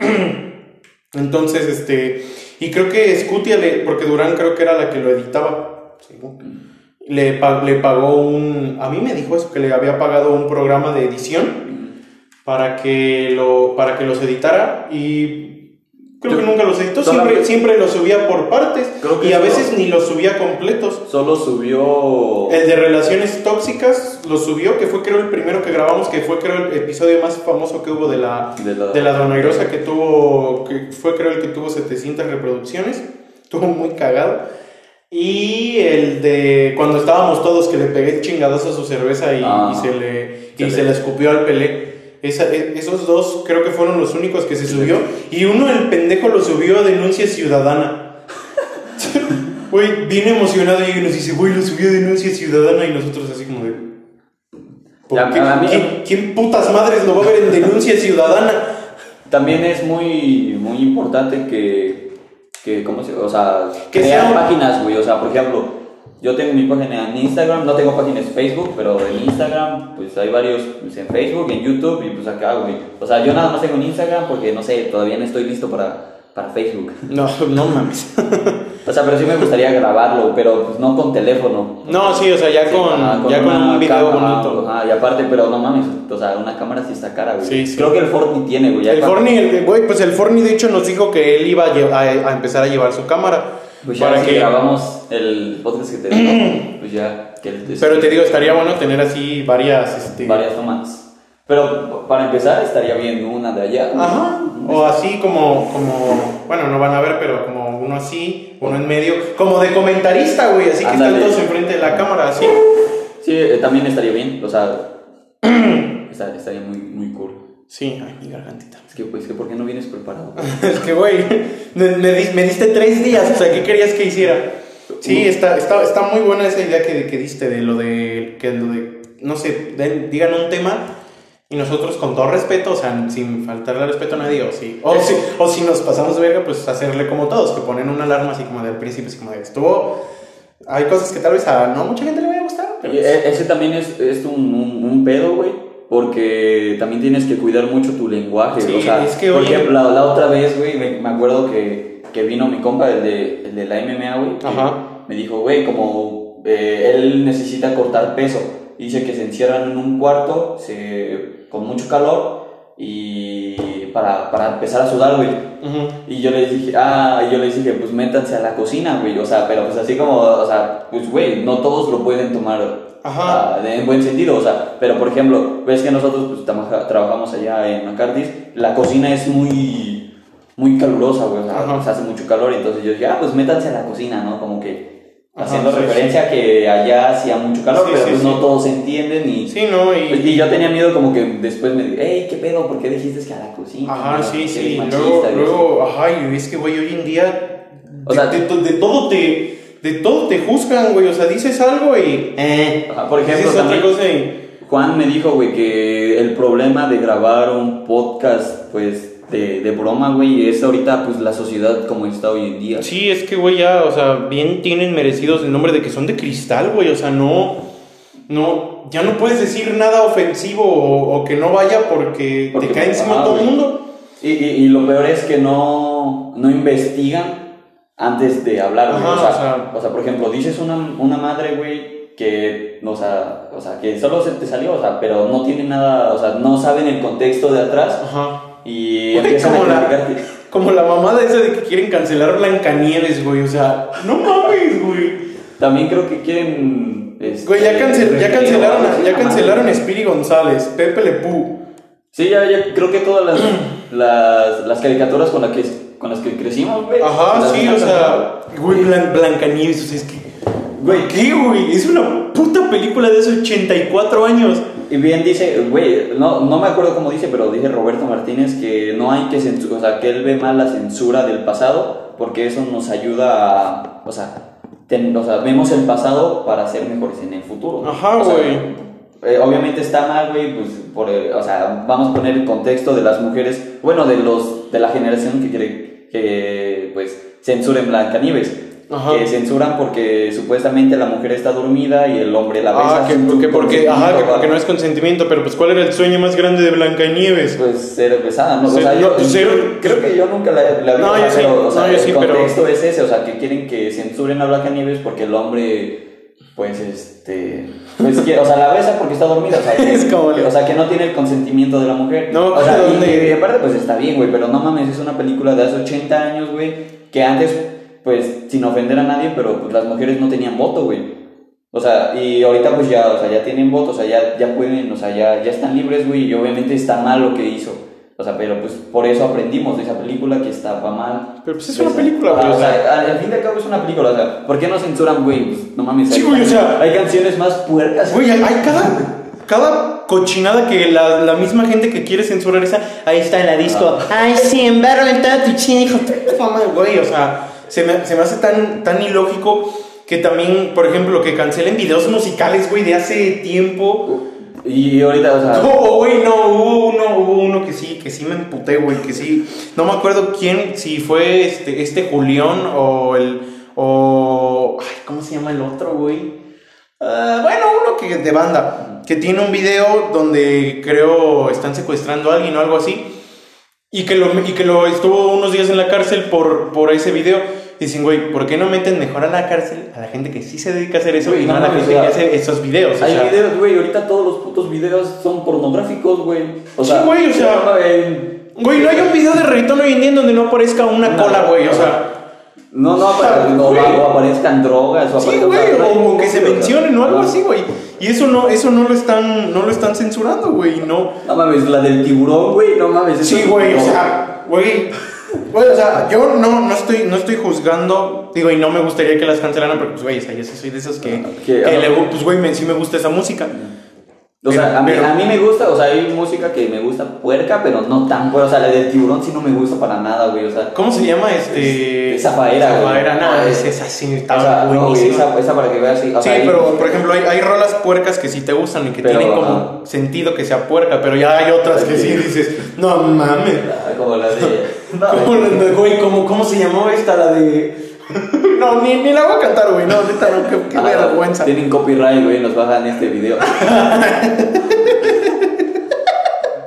Entonces, este, y creo que Scutia, le, porque Durán creo que era la que lo editaba, según, le, le pagó un, a mí me dijo eso, que le había pagado un programa de edición para que, lo, para que los editara y creo Yo- que nunca los editó, siempre, siempre los subía por partes Creo que y a veces ni los subía completos. Solo subió. El de relaciones tóxicas lo subió, que fue creo el primero que grabamos, que fue creo el episodio más famoso que hubo de la, De la- de la Donairosa, que tuvo, que fue creo el que tuvo 700 reproducciones, estuvo muy cagado. Y el de cuando estábamos todos, que le pegué chingadazo a su cerveza y, Ah. y se le, y Se le escupió al pelé. Esa- e- esos dos creo que fueron los únicos que se subió. Y uno, el pendejo, lo subió a denuncia ciudadana. Güey, bien emocionado y nos dice, güey, lo subió a denuncia ciudadana y nosotros así como de... ¿por Ya, qué? a mí- ¿Quién, quién putas madres lo va a ver en denuncia ciudadana? También es muy, muy importante que, que ¿cómo se O sea, Que crear sea páginas, güey. O sea, por ejemplo, yo tengo mi página en Instagram, no tengo páginas en Facebook, pero en Instagram, pues hay varios pues, en Facebook, en YouTube, y pues acá, güey. O sea, yo nada más tengo en Instagram porque, no sé, todavía no estoy listo para, para Facebook. No, no mames. O sea, pero sí me gustaría grabarlo, pero pues no con teléfono. No, sí, o sea, ya con, ya con un video cámara, bonito. ajá, y aparte, pero no mames, o sea, una cámara sí está cara, güey. Sí, sí. Creo que el Fortnite tiene, güey. El Forni, el- güey, pues el Forni de hecho nos dijo que él iba a, lle- a- a empezar a llevar su cámara. Pues ya para si que, grabamos el podcast que tenemos, pues ya que el- pero te digo, estaría bueno tener así varias, este... varias tomas. Pero para empezar estaría bien una de allá. Ajá, o así como, como, bueno, no van a ver, pero como uno así, uno en medio, como de comentarista, güey, así que están todos enfrente de la cámara, así. Sí, eh, también estaría bien, o sea, esta- estaría muy, muy cool. Sí, ay, mi gargantita. Es que, pues, que ¿por qué no vienes preparado? Es que, güey, me, me me diste tres días, o sea, ¿qué querías que hiciera? Sí, está, está, está muy buena esa idea que, que diste de lo de, que lo de, no sé, den- digan un tema y nosotros con todo respeto, o sea, sin faltarle respeto a nadie, o si, o si, o si nos pasamos de verga, pues hacerle como todos, que ponen una alarma así como del principio, así como de, estuvo, hay cosas que tal vez a no mucha gente le vaya a gustar, pero Y e- ese también es, es un, un, un pedo, güey, porque también tienes que cuidar mucho tu lenguaje. Sí, o sea, es que por oye- ejemplo, la, la otra vez, güey, me, me acuerdo que, que vino mi compa, el de, el de la MMA, güey. Ajá. Me dijo, güey, como eh, él necesita cortar peso. Dice que se encierran en un cuarto se, con mucho calor y para, para empezar a sudar, güey. Y yo les dije, ah, y yo les dije, pues métanse a la cocina, güey. O sea, pero pues así como, o sea, pues güey, no todos lo pueden tomar Ajá. de- en buen sentido. O sea, pero por ejemplo, ves que nosotros pues trabajamos allá en McCarthy's, la cocina es muy, muy calurosa, güey. O sea, Ajá. pues, hace mucho calor. Y entonces yo dije, ah, pues métanse a la cocina, ¿no? Como que Ajá, haciendo sí, referencia a que allá hacía mucho calor, Sí, pero sí, pues sí. no todos entienden y. Sí, ¿no? Y, Y yo tenía miedo como que después me dijo, hey, ¿qué pedo? ¿Por qué dijiste que a la cocina? Ajá, sí, sí. machista Luego, luego, ajá, y es que, güey, hoy en día. O sea, de, de- de todo te. De todo te juzgan, güey. O sea, dices algo y. Eh. Por ejemplo, dices otra también- cosa y. Juan me dijo, güey, que el problema de grabar un podcast, pues, de, de broma, güey, es ahorita, pues, la sociedad como está hoy en día. Sí, es que, güey, ya, o sea, bien tienen merecidos el nombre de que son de cristal, güey. O sea, no. No. Ya no puedes decir nada ofensivo o, o que no vaya porque, Porque, te cae encima ajá, todo el mundo. Y, y, y lo peor es que no, no investigan antes de hablar, güey. Ajá, o, sea, o sea- o sea, por ejemplo, dices una, una madre, güey, que, o sea, o sea, que solo se te salió, o sea, pero no tiene nada, o sea, no saben el contexto de atrás. Ajá. y Güey, empiezan como a la-. Como la mamada esa de que quieren cancelar Blancanieves, güey. O sea, no mames, güey. También creo que quieren. este, Güey, ya, cancel- ya cancelaron, a, ya cancelaron a Spiri González, Pepe Le Pew. Sí, ya, ya creo que todas las, las, las caricaturas con, la que, con las que crecimos, güey. Ajá, sí, o sea, güey, Blan- Blancanieves, o sea, es que. Güey, ¿qué, güey? Es una puta película de hace 84 años. Y bien dice, güey, no, no me acuerdo cómo dice, pero dice Roberto Martínez que no hay que censurar, o sea, que él ve mal la censura del pasado porque eso nos ayuda a, o sea, ten- o sea, vemos el pasado para ser mejores en el futuro. Ajá, O sea, güey. Eh, obviamente está mal, güey, pues, por, el- o sea, vamos a poner el contexto de las mujeres, bueno, de los, de la generación que quiere que, pues, censuren Blancanieves. Ajá. Que censuran porque supuestamente la mujer está dormida y el hombre la besa. Ah, que, porque, porque, ajá, que porque no es consentimiento, pero pues ¿cuál era el sueño más grande de Blancanieves? pues ser besada, ¿no? Ser- o sea, yo, no, ser- yo creo que yo nunca la, la vi, No, yo sí, pero, o sea, no, yo sí, el pero- contexto es ese, o sea, que quieren que censuren a Blancanieves porque el hombre, pues, este, pues, quiere- o sea, la besa porque está dormida, o sea, que, Es como- que- o sea, que no tiene el consentimiento de la mujer. No, o sea, y, y aparte, pues, está bien, güey, pero no mames, es una película de hace 80 años, güey, que antes, pues, sin ofender a nadie, pero pues las mujeres no tenían voto, güey. O sea, y ahorita pues ya, o sea, ya tienen voto, o sea, ya, ya pueden, o sea, ya, ya están libres, güey, y obviamente está mal lo que hizo. O sea, pero pues por eso aprendimos de esa película que estaba mal. Pero pues es una Esa- película, Ah, güey, O o sea. al, al fin de cabo es una película, o sea, ¿por qué no censuran, güey? Pues, no mames, Sí, hay, güey, o sea- hay canciones más puercas. Güey, hay cada, cada cochinada que la, la misma gente que quiere censurar esa, ahí está en la disco. Ay, sí, embargo en todo tu mamá, güey. O sea, se me, se me hace tan, tan ilógico que también, por ejemplo, que cancelen videos musicales, güey, de hace tiempo. Y ahorita, o sea, No, güey, no, hubo uno, hubo uno que sí, que sí me emputé, güey, que sí. No me acuerdo quién, si fue este, este Julián o el. o. Ay, ¿cómo se llama el otro, güey? Ah, bueno, uno que de banda, que tiene un video donde creo están secuestrando a alguien o algo así. Y que lo, y que lo estuvo unos días en la cárcel por, por ese video. Dicen, güey, ¿por qué no meten mejor a la cárcel a la gente que sí se dedica a hacer eso Güey, y no, no a la gente o que hace esos videos? O hay sea, videos, güey, ahorita todos los putos videos son pornográficos, güey. O Sí, sea, güey, o sea- Güey, no hay un video de reggaetón hoy en día donde no aparezca una cola, güey. O sea, no, no, apare- no, o aparezcan drogas o sí, güey, o o, que se mencionen o algo así, güey. Y eso no, eso no lo están, no lo están censurando, güey. No. No mames, la del tiburón, güey, no mames. Sí, güey, o sea, güey. Güey, o sea, yo no, no estoy, no estoy juzgando, digo, y no me gustaría que las cancelaran, pero pues, güey, o sea, yo sí soy de esos que, Que- que le, pues, güey, me- sí me gusta esa música. O sea, a mí, Pero- a mí me gusta, o sea, hay música que me gusta puerca, pero no tan puerca. O sea, la del tiburón sí no me gusta para nada, güey. O sea, ¿Cómo se llama este? Es- Zafaera, güey. Zafaera, no, Ah, es, es- esa sí, o está sea, no, esa, esa para que veas, sí. O Sí, sea, hay- pero por ejemplo, hay, hay rolas puercas que sí te gustan y que Pero, tienen como sentido que sea puerca, pero ya hay otras que sí dices, no mames. Ah, Como la de. No, ¿Cómo, la- güey, ¿cómo, ¿Cómo se llamó esta? La de. no, ni, ni la voy a cantar, güey, no, neta, no, qué, qué Ah, vergüenza. Tienen copyright, güey, nos bajan este video.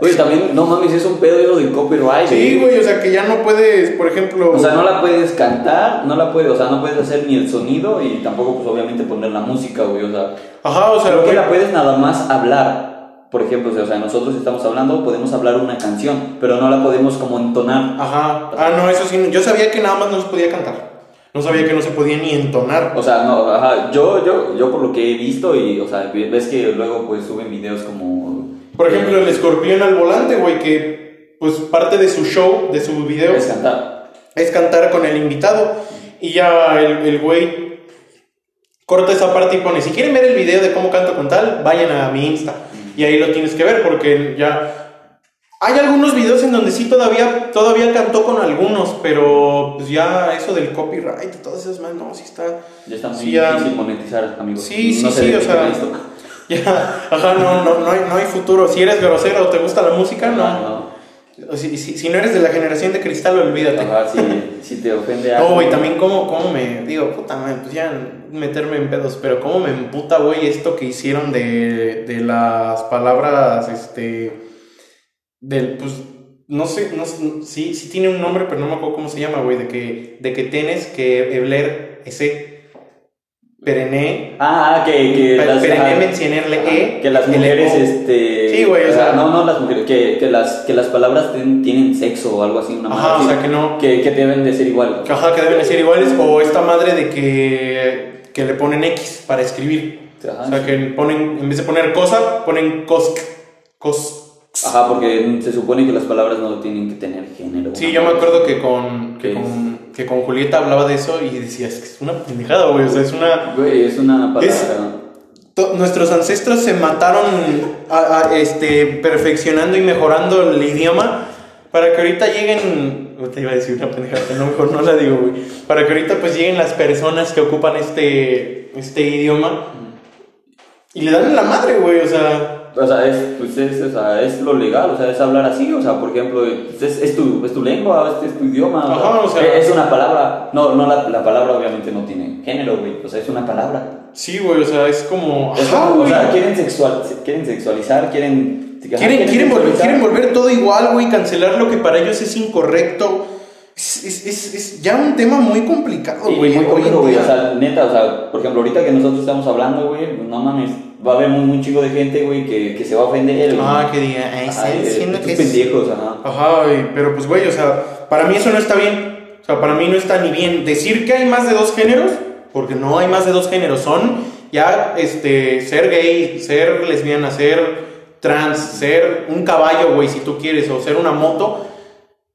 Oye, también, no mames, es un pedo eso del copyright. Sí, güey, o sea que ya no puedes, por ejemplo. O sea, no la puedes cantar, no la puedes, o sea, no puedes hacer ni el sonido y tampoco, pues, obviamente poner la música, güey, o sea. Ajá, o sea, Creo que la puedes nada más hablar. Por ejemplo, o sea, nosotros estamos hablando, podemos hablar una canción, pero no la podemos como entonar. Ajá. Ah, no, eso sí, yo sabía que nada más no se podía cantar. No sabía que no se podía ni entonar. O sea, no, ajá, yo, yo, yo por lo que he visto y, o sea, ves que luego pues suben videos como... Por ejemplo, el escorpión al volante, güey, que pues parte de su show, de su video, Es cantar. es cantar con el invitado. Y ya el el güey corta esa parte y pone, si quieren ver el video de cómo canto con tal, vayan a mi Insta. Y ahí lo tienes que ver porque ya... Hay algunos videos en donde sí todavía, todavía cantó con algunos, pero pues ya eso del copyright y todas esas más, no, sí está... Ya está muy Sí, ya- difícil monetizar, amigos. Sí, sí, No se sí, o sea, esto. Ya, ajá, no, no, no, hay, no hay futuro. Si eres grosero o te gusta la música, no. no. Si, si, si no eres de la generación de cristal, olvídate. Ajá, si, si te ofende No, algo. güey, también cómo, cómo me, digo, puta madre, pues ya meterme en pedos, pero cómo me emputa, güey, esto que hicieron de, de las palabras, este, del, pues, no sé, no sé, sí, sí tiene un nombre, pero no me acuerdo cómo se llama, güey, de que, de que tienes que hablar ese, Perené. Ah, que, que las, Perené ah, mencionarle E. que las mujeres, este... Sí, güey, o sea- No, no las mujeres, que, que, las, que las palabras ten- tienen sexo o algo así, una Ajá, o sea, que no- Que, que deben de ser igual. Ajá, que deben de ser iguales. O esta madre de que, que le ponen X para escribir. Ajá, o sea, sí. que ponen, en vez de poner cosa, ponen cos. cos. Ajá, porque se supone que las palabras no tienen que tener género. Sí, yo me acuerdo que con, que ¿Qué con, que con Julieta hablaba de eso y decía, es que es una pendejada, güey. O sea, es una. Güey, es una palabra... Es- Nuestros ancestros se mataron a- a, este, perfeccionando y mejorando el idioma para que ahorita lleguen. oh, Te iba a decir una pendejada, pero no, mejor no la digo, güey. Para que ahorita pues lleguen las personas que ocupan este, este idioma y le dan la madre, güey. O sea, O sea, es, pues es, o sea, es lo legal, o sea, es hablar así, o sea, por ejemplo, es, es, tu, es tu lengua, es, tu idioma, Ajá, o sea- es una palabra, no, no la, la palabra obviamente no tiene género, güey, o sea, es una palabra. sí, güey, o sea, es como. Ajá, o sea, quieren, sexual, quieren sexualizar, quieren... ajá, Quieren, quieren, volver, quieren volver todo igual, güey, cancelar lo que para ellos es incorrecto. Es, es, es, es ya un tema muy complicado, güey. muy hoy en poquito, güey, o sea, neta, o sea, por ejemplo, ahorita que nosotros estamos hablando, güey, no mames, va a haber un, un chico de gente, güey, que, que se va a ofender. Ah, que diga, ay, Ajá, eh, diciendo estos que es... pendejos, ajá. Ajá, güey, pero pues, güey, o sea, para mí eso no está bien. O sea, para mí no está ni bien decir que hay más de dos géneros, porque no hay más de dos géneros. Son ya, este, ser gay, ser lesbiana, ser trans, ser un caballo, güey, si tú quieres, o ser una moto.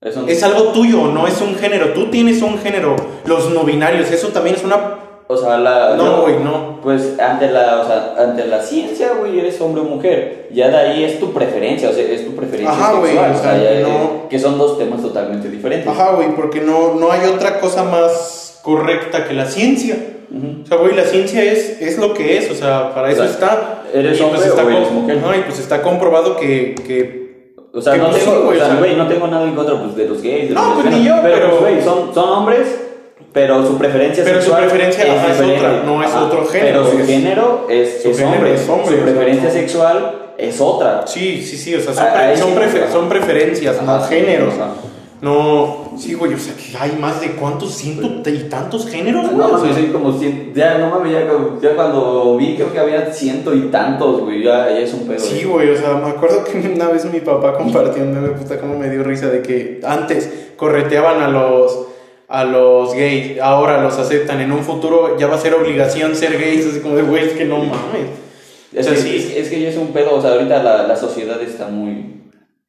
Eso- Es algo tuyo, no es un género. Tú tienes un género. Los no binarios, eso también es una... O sea, la... No, güey, no. Pues ante la, o sea, ante la ciencia, güey, eres hombre o mujer. Ya de ahí es tu preferencia, o sea, es tu preferencia Ajá, sexual. o o sea, ya, no- eh, que son dos temas totalmente diferentes. Ajá, güey, porque no, no hay otra cosa más correcta que la ciencia. Ujú. O sea, güey, la ciencia es, es lo que es, o sea, para eso sea, está. ¿eres Y, pues, hombre está o eres mujer? Ajá, y pues está comprobado que, que O sea, Que, no pues, tengo, sí, güey, o sea, o güey, no tengo nada en contra pues, de los gays. de No, los pues, ni yo, pero- pues, güey, son, son hombres, pero su preferencia Pero su sexual preferencia, ajá, es diferente. otra, no es otro género, Pero su es- género es, su es género hombre. es hombre, Su o preferencia no. sexual es otra. Sí, sí, sí, o sea, son, pre- preferencias, no géneros. ajá. No, sí, güey, o sea, que hay más de cuántos, ciento y tantos géneros, güey. No o sea, mames, sí, como cien, ya, no mames, ya, ya cuando vi creo que había ciento y tantos, güey, ya, ya es un pedo. Sí, güey, o sea, me acuerdo que una vez mi papá compartió un meme, puta, como me dio risa de que antes correteaban a los a los gays, ahora los aceptan, en un futuro ya va a ser obligación ser gays, así como de, güey, es que no mames. Es, O sea, que, sí. es, es que ya es un pedo, o sea, ahorita la, la sociedad está muy,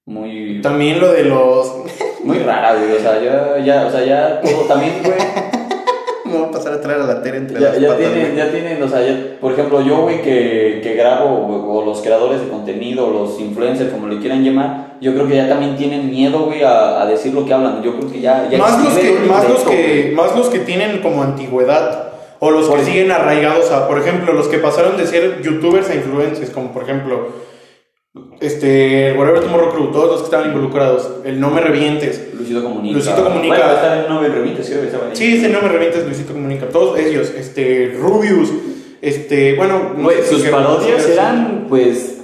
muy, También lo de los... muy rara, güey, o sea, ya, ya, o sea, ya todo también, güey, Me voy a pasar a traer a la tele entre ya, las ya patas, tienen, güey. ya tienen, o sea, ya, por ejemplo, yo, güey, que, que grabo, o, o los creadores de contenido, o los influencers, como le quieran llamar, yo creo que ya también tienen miedo, güey, a, a decir lo que hablan, yo creo que ya... ya Más los, que, más, los que, más los que tienen como antigüedad o los que siguen arraigados a, por ejemplo, los que pasaron de ser youtubers a influencers, como por ejemplo, este, el Whatever Tomorrow Crew, todos los que estaban involucrados, el No Me Revientes, Luisito Comunica. Luisito Comunica. Bueno, está en Nobel Remite, sí, güey, estaba ahí. sí, ese No Me Revientes, Luisito Comunica, todos ellos, este, Rubius, este, bueno, no sus parodias sí, eran, pues,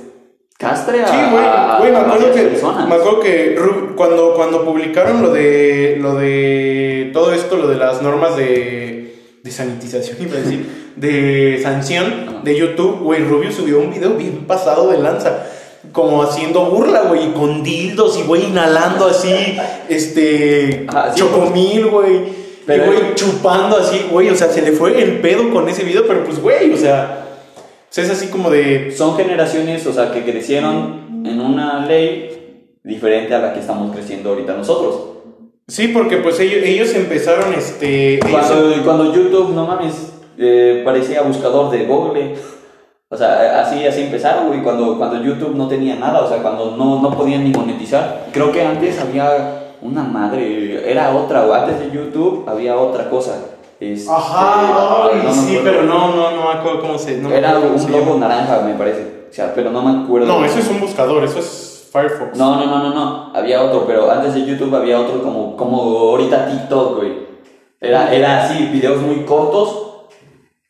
castre a, Sí, güey, güey, me acuerdo que, me acuerdo que Ru- cuando, cuando publicaron lo de, lo de todo esto, lo de las normas de, de sanitización, iba a decir, de sanción de YouTube, güey, Rubio subió un video bien pasado de lanza, como haciendo burla, güey, con dildos y, güey, inhalando así, este, Ajá, sí, chocomil, güey, y, güey, chupando así, güey, o sea, se le fue el pedo con ese video, pero pues, güey, o sea, o sea, es así como de... Son generaciones, o sea, que crecieron en una ley diferente a la que estamos creciendo ahorita nosotros. Sí, porque pues ellos, ellos empezaron, este... ellos- Cuando, cuando YouTube, no mames, eh, parecía buscador de Google. O sea, así, así empezaron, güey, cuando, cuando YouTube no tenía nada, o sea, cuando no, no podían ni monetizar. Creo que antes había una madre, era otra, o antes de YouTube había otra cosa. Este, Ajá, ay, no sí, pero no, no, no me acuerdo cómo se... No era un logo naranja, me parece. O sea, pero no me acuerdo. No, eso es un buscador, eso es Firefox. No, no, no, no, no. Había otro, pero antes de YouTube había otro como, como ahorita TikTok, güey. Era, era así, videos muy cortos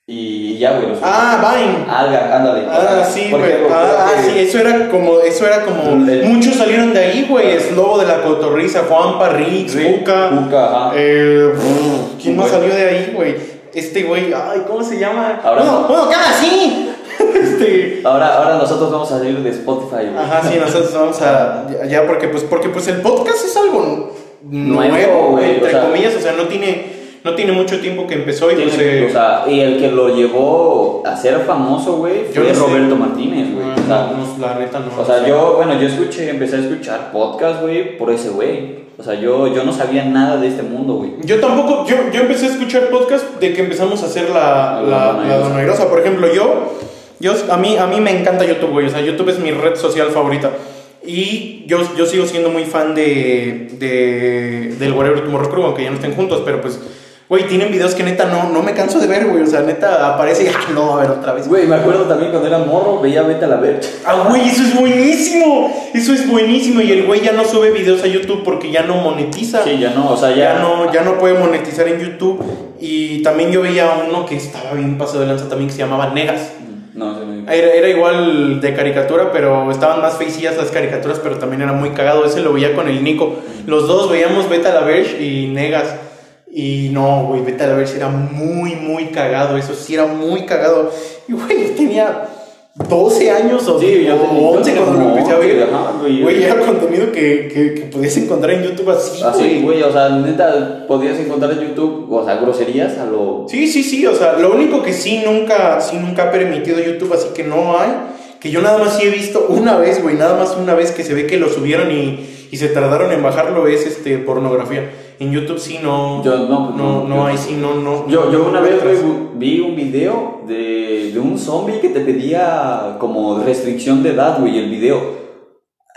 y ya, güey. los- Ah, Vine. Alga, ándale. Ah, sí, güey. Ah, ah, sí, eso era como, eso era como, El- muchos salieron de ahí, güey. Es Lobo de la Cotorriza, Juanpa, Rix, Sí, Buca. Buca, ajá. Eh, ¿Quién más salió de ahí, güey? este güey, ay, ¿cómo se llama? Ahora bueno, no. bueno, ¿qué haga así? este, Ahora, ahora nosotros vamos a salir de Spotify, güey. ajá, sí, nosotros vamos a, ya, ya, porque pues, porque pues el podcast es algo nuevo, Nuevo, güey, entre o sea- comillas, o sea, no tiene, no tiene mucho tiempo que empezó y pues, Tiene- eh, o sea, y el que lo llevó a ser famoso, güey, fue no sé. Roberto Martínez, güey. no, O sea, no, la neta no. o sea, yo, bueno, yo escuché, empecé a escuchar podcast, güey, por ese güey. O sea, yo, yo no sabía nada de este mundo, güey. Yo tampoco, yo, yo empecé a escuchar podcast de que empezamos a hacer la, La la, la. Donairosa. Por ejemplo, yo, yo a, mí, a mí me encanta YouTube, güey. O sea, YouTube es mi red social favorita. Y yo, yo sigo siendo muy fan de, de, del Whatever Tomorrow Crew, aunque ya no estén juntos, pero pues, güey, tienen videos que neta no, no me canso de ver, güey. O sea, neta aparece y, ah, no, a ver otra vez. Güey, me acuerdo también cuando era morro, veía Vete a la Verge. Ah, güey, eso es buenísimo. Eso es buenísimo. Y el güey ya no sube videos a YouTube porque ya no monetiza. Sí, ya no, o sea, ya ya, no, ya no puede monetizar en YouTube. Y también yo veía uno que estaba bien pasado de lanza también que se llamaba Negas. No, se me... Era, era igual de caricatura, pero estaban más feicillas las caricaturas, pero también era muy cagado. Ese lo veía con el Nico. Los dos veíamos Beta la Verge y Negas. Y no, güey, Beta la Verge era muy, muy cagado. Eso sí era muy cagado. Y, güey, tenía 12 años o, Sí, yo o tenía- 11 yo cuando lo empecé a 11, ver. güey. Era contenido que, que, que podías encontrar en YouTube así, Así, güey. güey, o sea, neta, podías encontrar en YouTube, o sea, groserías a lo... Sí, sí, sí, o sea, lo único que sí nunca, sí nunca ha permitido YouTube, así que no hay, que yo nada más sí he visto una vez, güey, nada más una vez que se ve que lo subieron y, y se tardaron en bajarlo es este pornografía. En YouTube sí no, Yo no, no, no yo- hay, sí, no, no. Yo, yo no una vez vi un video de, de un zombie que te pedía como restricción de edad, güey, el video.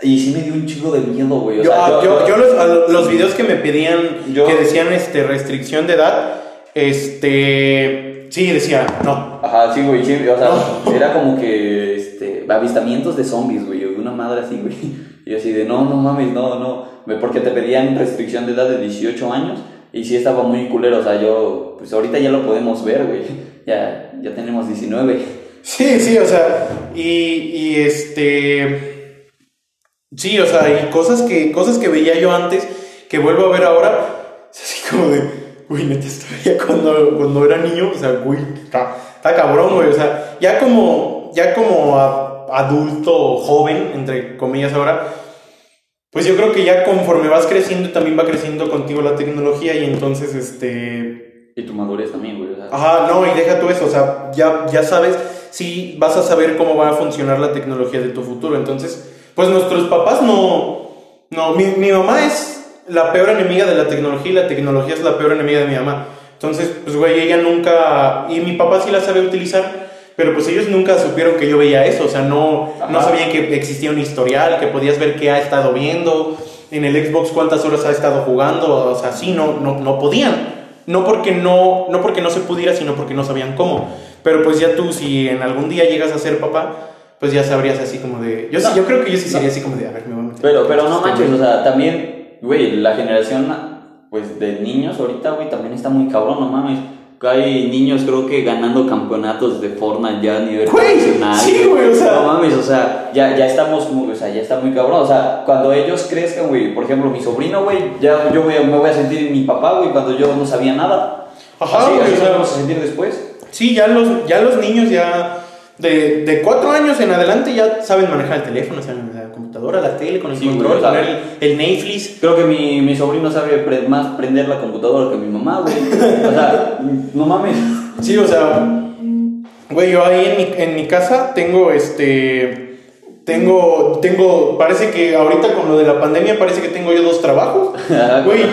Y sí me dio un chingo de miedo, güey. O Yo, sea, ah, yo, yo los, a los videos que me pedían, Yo- que decían este, restricción de edad, este, sí, decía, no. Ajá, sí, güey, sí, o sea, No. era como que, este, avistamientos de zombies, güey, madre así, güey. Y así de, no, no mames, no, no, porque te pedían restricción de edad de 18 años y sí estaba muy culero, o sea, yo, pues ahorita ya lo podemos ver, güey, ya, ya tenemos 19. Sí, sí, o sea, y, y este. Sí, o sea, y cosas que, cosas que veía yo antes, que vuelvo a ver ahora, es así como de, güey, neta, esto cuando, cuando era niño, o sea, güey, está, está cabrón, güey, o sea, ya como, ya como a- adulto, joven, entre comillas ahora, pues yo creo que ya conforme vas creciendo, también va creciendo contigo la tecnología y entonces, este, Y tu madurez también, güey, o. Ajá, no, y deja tú eso, o sea, ya, ya sabes, sí vas a saber cómo va a funcionar la tecnología de tu futuro. Entonces, pues nuestros papás no, no, mi, mi mamá es la peor enemiga de la tecnología y la tecnología es la peor enemiga de mi mamá. Entonces, pues, güey, ella nunca, y mi papá sí la sabe utilizar, pero pues ellos nunca supieron que yo veía eso, o sea, no, no sabían que existía un historial, que podías ver qué ha estado viendo, en el Xbox cuántas horas ha estado jugando, o sea, sí, no, no, no podían. No porque no, no porque no se pudiera, sino porque no sabían cómo. Pero pues ya tú, si en algún día llegas a ser papá, pues ya sabrías así como de... Yo, sí, No. yo creo que yo sí sería No. así como de, a ver, me voy a meter. Pero, pero no Este, manches, o sea, también, güey, la generación, pues, de niños ahorita, güey, también está muy cabrón, no mames. Hay niños, creo que ganando campeonatos de Fortnite ya a nivel Güey, nacional. sí, güey, o sea. No mames, o sea, ya, ya estamos, muy- o sea, ya está muy cabrón. O sea, cuando ellos crezcan, güey, por ejemplo, mi sobrino, güey, ya yo voy me voy a sentir mi papá, güey, cuando yo no sabía nada. Ajá, así, güey, así o nos sea, vamos a sentir después. Sí, ya los, ya los niños ya... De, de cuatro años en adelante ya saben manejar el teléfono, saben la computadora, la tele, con el Sí, control, el, el Netflix. Creo que mi, mi sobrino sabe pre- más prender la computadora que mi mamá, güey. O sea, no mames. Sí, o sea, güey, yo ahí en mi, en mi casa tengo este. Tengo, tengo, parece que ahorita con lo de la pandemia parece que tengo yo dos trabajos. Güey,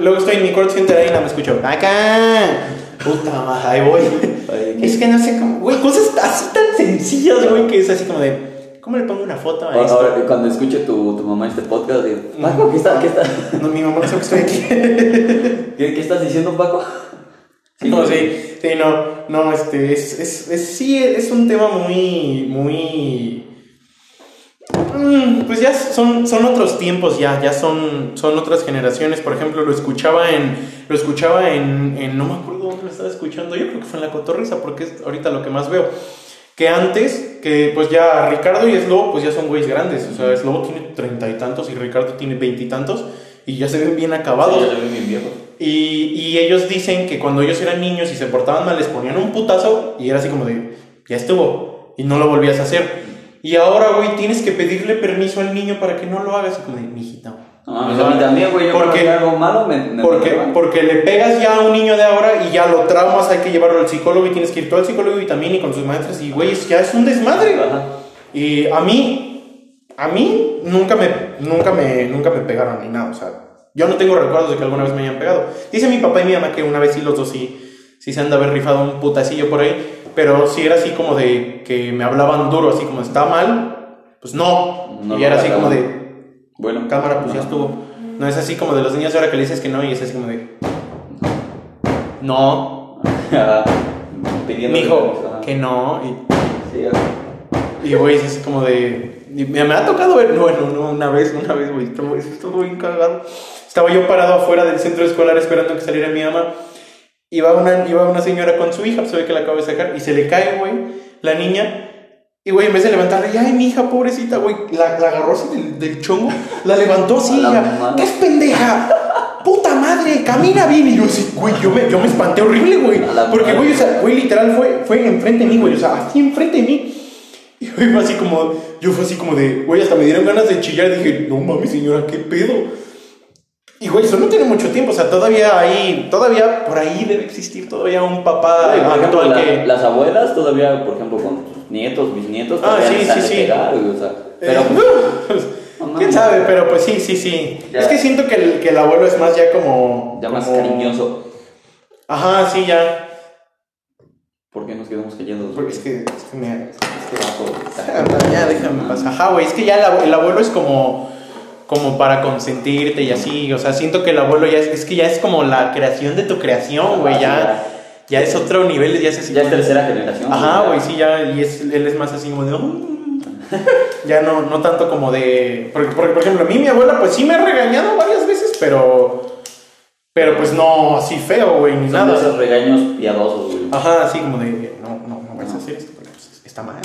luego, estoy en mi corte center ahí y nada me escucho, acá, puta madre, ahí voy. Ay, Es que no sé cómo, güey, cosas así tan sencillas, güey, que es así como de, ¿cómo le pongo una foto a esto? ahora, cuando escuche tu, tu mamá este podcast, digo, Paco, ¿qué, está, qué, está, No, mi mamá no sabe que estoy aquí. ¿qué, qué estás diciendo, Paco? no, sí, sí, no, no, este, es, es, es- sí, es un tema muy, muy, pues ya son, son otros tiempos ya, ya son, son otras generaciones, por ejemplo, lo escuchaba en, lo escuchaba en, en- no me acuerdo dónde lo estaba escuchando, yo creo que fue en La Cotorrisa, porque es ahorita lo que más veo, que antes, que pues ya Ricardo y Slobo, pues ya son güeyes grandes, o sea, Slobo tiene treinta y tantos y Ricardo tiene veintitantos, y ya se ven bien acabados. Sí, ya se ven bien viejos. Y, y ellos dicen que cuando ellos eran niños y se portaban mal, les ponían un putazo y era así como de, ya estuvo, y no lo volvías a hacer. Y ahora, güey, tienes que pedirle permiso al niño para que no lo hagas, y como de, mijita. No mames, a mí también, güey. Yo Porque- algo malo me, me Porque, me- porque le pegas ya a un niño de ahora y ya lo traumas, hay que llevarlo al psicólogo y tienes que ir todo al psicólogo y también y con sus maestras y, güey, es- ya es un desmadre. Ajá. Y a mí, a mí nunca me, nunca me, nunca me pegaron ni nada, o sea, yo no tengo recuerdos de que alguna vez me hayan pegado. Dice mi papá y mi mamá que una vez sí los dos sí, sí se han de haber rifado un putacillo por ahí, pero sí era así como de que me hablaban duro, así como está mal, pues no. No y era así como de, Bueno. cámara, pues ya Ajá. estuvo. No es así como de los niños ahora que le dices que no y es así como de, no. Pidiendo mijo, que no. Y Sí. Y, güey, es así como de... y Me, me ha tocado ver... Bueno, no, una vez, una vez, güey. Estuvo, estuvo bien cagado. Estaba yo parado afuera del centro escolar esperando que saliera mi mamá. Iba una, iba una señora con su hija, pues, se ve que la acabo de sacar, y se le cae, güey, la niña. Y, güey, en vez de levantarla, y, ay, mi hija, pobrecita, güey, la, la agarró así del, del chongo, la levantó así, ya. ¿qué es pendeja? ¡Puta madre! ¡Camina bien! Y yo así, güey, yo me, yo me espanté horrible, güey. Porque, güey, o sea, güey, literal fue, fue enfrente de mí, güey, o sea, así enfrente de mí. Y güey, fue así como, yo fue así como de, güey, hasta me dieron ganas de chillar. Dije, no mames, señora, qué pedo. Y güey, eso no tiene mucho tiempo, o sea, todavía ahí, todavía por ahí debe existir todavía un papá Güey, por ejemplo, la- que. las abuelas todavía, por ejemplo, con sus nietos, bisnietos, Ah, todavía sí, sí, sí. pegar, güey, o sea, Pero, pero No quién sabe, pero pues sí, sí, sí. Ya. Es que siento que el, que el abuelo es más ya como. ya más como- cariñoso. Ajá, sí, ya. ¿Por qué nos quedamos callados? Porque es que, es que me. Vato está- Ah, Ya, déjame pasar. Ajá, güey, es que ya el abuelo es como, como para consentirte y así. O sea, siento que el abuelo ya es, es que ya es como la creación de tu creación, güey. Ya, ya es otro nivel, ya es así. Ya es tercera generación. Ajá, güey, sí, ya. Y es, él es más así como de. "Mm". ya no, no tanto como de. Porque, porque, por ejemplo, a mí mi abuela, pues sí me ha regañado varias veces, pero. Pero pues no así feo, güey, ni Son nada. de esos regaños piadosos, güey. Ajá, así como de, no, no, no vas a hacer esto porque pues, está mal.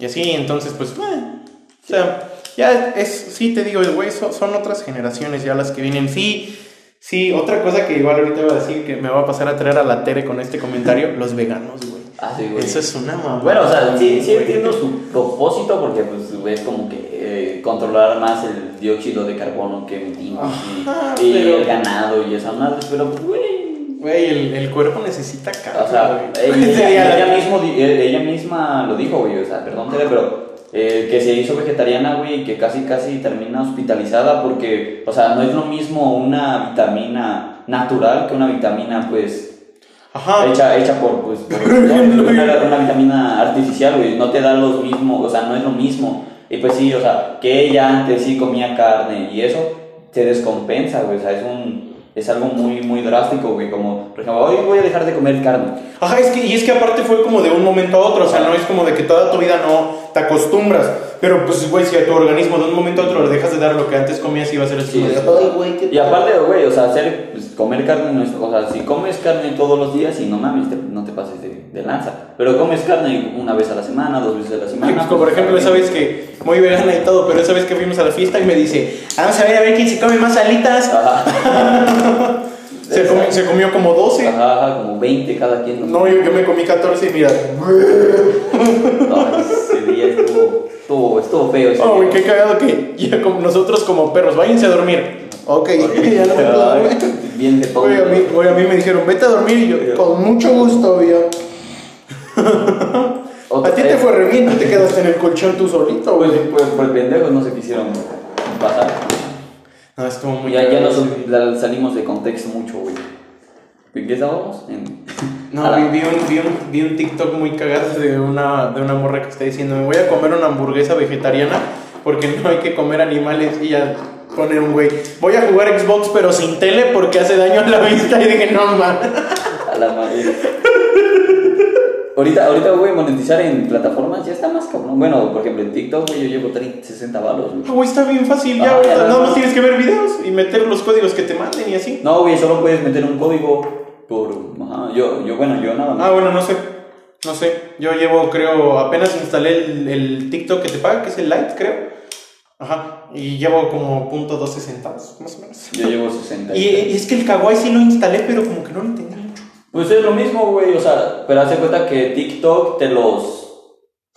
Y así, entonces, pues, bueno, o sea, ya es, sí te digo, güey, son, son otras generaciones ya las que vienen. Sí, sí, otra cosa que igual ahorita iba a decir que me va a pasar a traer a la Tere con este comentario, los veganos, güey. Ah, sí, güey. Eso es una mamá. Bueno, o sea, sí, sí entiendo su propósito porque pues güey, es como que eh, controlar más el dióxido de carbono que emitimos Ajá, y, el ganado y esas madres, pero pues güey, Güey, el, el cuerpo necesita carne, o sea, ella, ella mismo, eh, ella misma lo dijo, güey, o sea, perdón, Tere, pero eh, que se hizo vegetariana, güey, y que casi casi termina hospitalizada porque, o sea, no es lo mismo una vitamina natural que una vitamina, pues, Ajá. hecha, hecha por, pues, por una, una vitamina artificial, güey, no te da los mismos, o sea, no es lo mismo. Y pues sí, o sea, que ella antes sí comía carne y eso, te descompensa, güey, o sea, es un... Es algo muy, muy drástico, güey, como, por ejemplo, hoy voy a dejar de comer carne. Ajá, es que, y es que aparte fue como de un momento a otro, o sea, no es como de que toda tu vida no te acostumbras, pero pues, güey, si a tu organismo de un momento a otro le dejas de dar lo que antes comías, iba a ser así. Sí, sí. "Ay, güey, ¿qué Y aparte, güey, o sea, hacer, pues, comer carne no es, o sea, si comes carne todos los días y no mames, te- no te pases de, de lanza. Pero comes carne una vez a la semana, dos veces a la Sí, semana. pues, como por ejemplo, esa vez que muy vegana y todo, pero esa vez que fuimos a la fiesta y me dice, vamos a ver a ver quién se come más alitas. Ajá, Se, comió, se comió como 12. ajá, ajá, como 20 cada quien. No, yo, yo me comí 14 y mira. No, estuvo, feo Oh, güey, qué cagado que ya como nosotros como perros, váyanse a dormir. Ok, ya no me puedo. Bien de todo. Güey, a mí, güey, a mí me dijeron, vete a dormir y yo, con mucho gusto, yo. A ti te fue re bien, tú te quedaste en el colchón tú solito, Pues, güey. pues, por pendejos no se quisieron pasar. No, estuvo muy Ya, ya nos la- salimos de contexto mucho, güey. ¿En qué estábamos? En... No, la- vi, vi un, vi, un, vi un TikTok muy cagado de una, de una morra que está diciendo, me voy a comer una hamburguesa vegetariana porque no hay que comer animales. Y ya pone un güey, voy a jugar Xbox pero sin tele porque hace daño a la vista. Y dije, no, man. A la madre. ahorita, ahorita voy a monetizar en plataformas, ya está más cabrón. Bueno, por ejemplo, en TikTok, güey, yo llevo 30, 60 balos, güey. Güey, está bien fácil ya. Ah, ya, nada no. más tienes que ver videos y meter los códigos que te manden y así. No, güey, solo puedes meter un código por... Ajá, yo, yo, bueno, yo nada más. Ah, bueno, no sé. No sé. Yo llevo, creo, apenas instalé el, el TikTok que te paga, que es el Lite, creo. Ajá, y llevo como punto .12 centavos, más o menos. Yo llevo 60. Y, y es que el kawaii sí lo instalé, pero como que no lo entendí mucho. Pues es lo mismo, güey, o sea, pero hace cuenta que TikTok te los.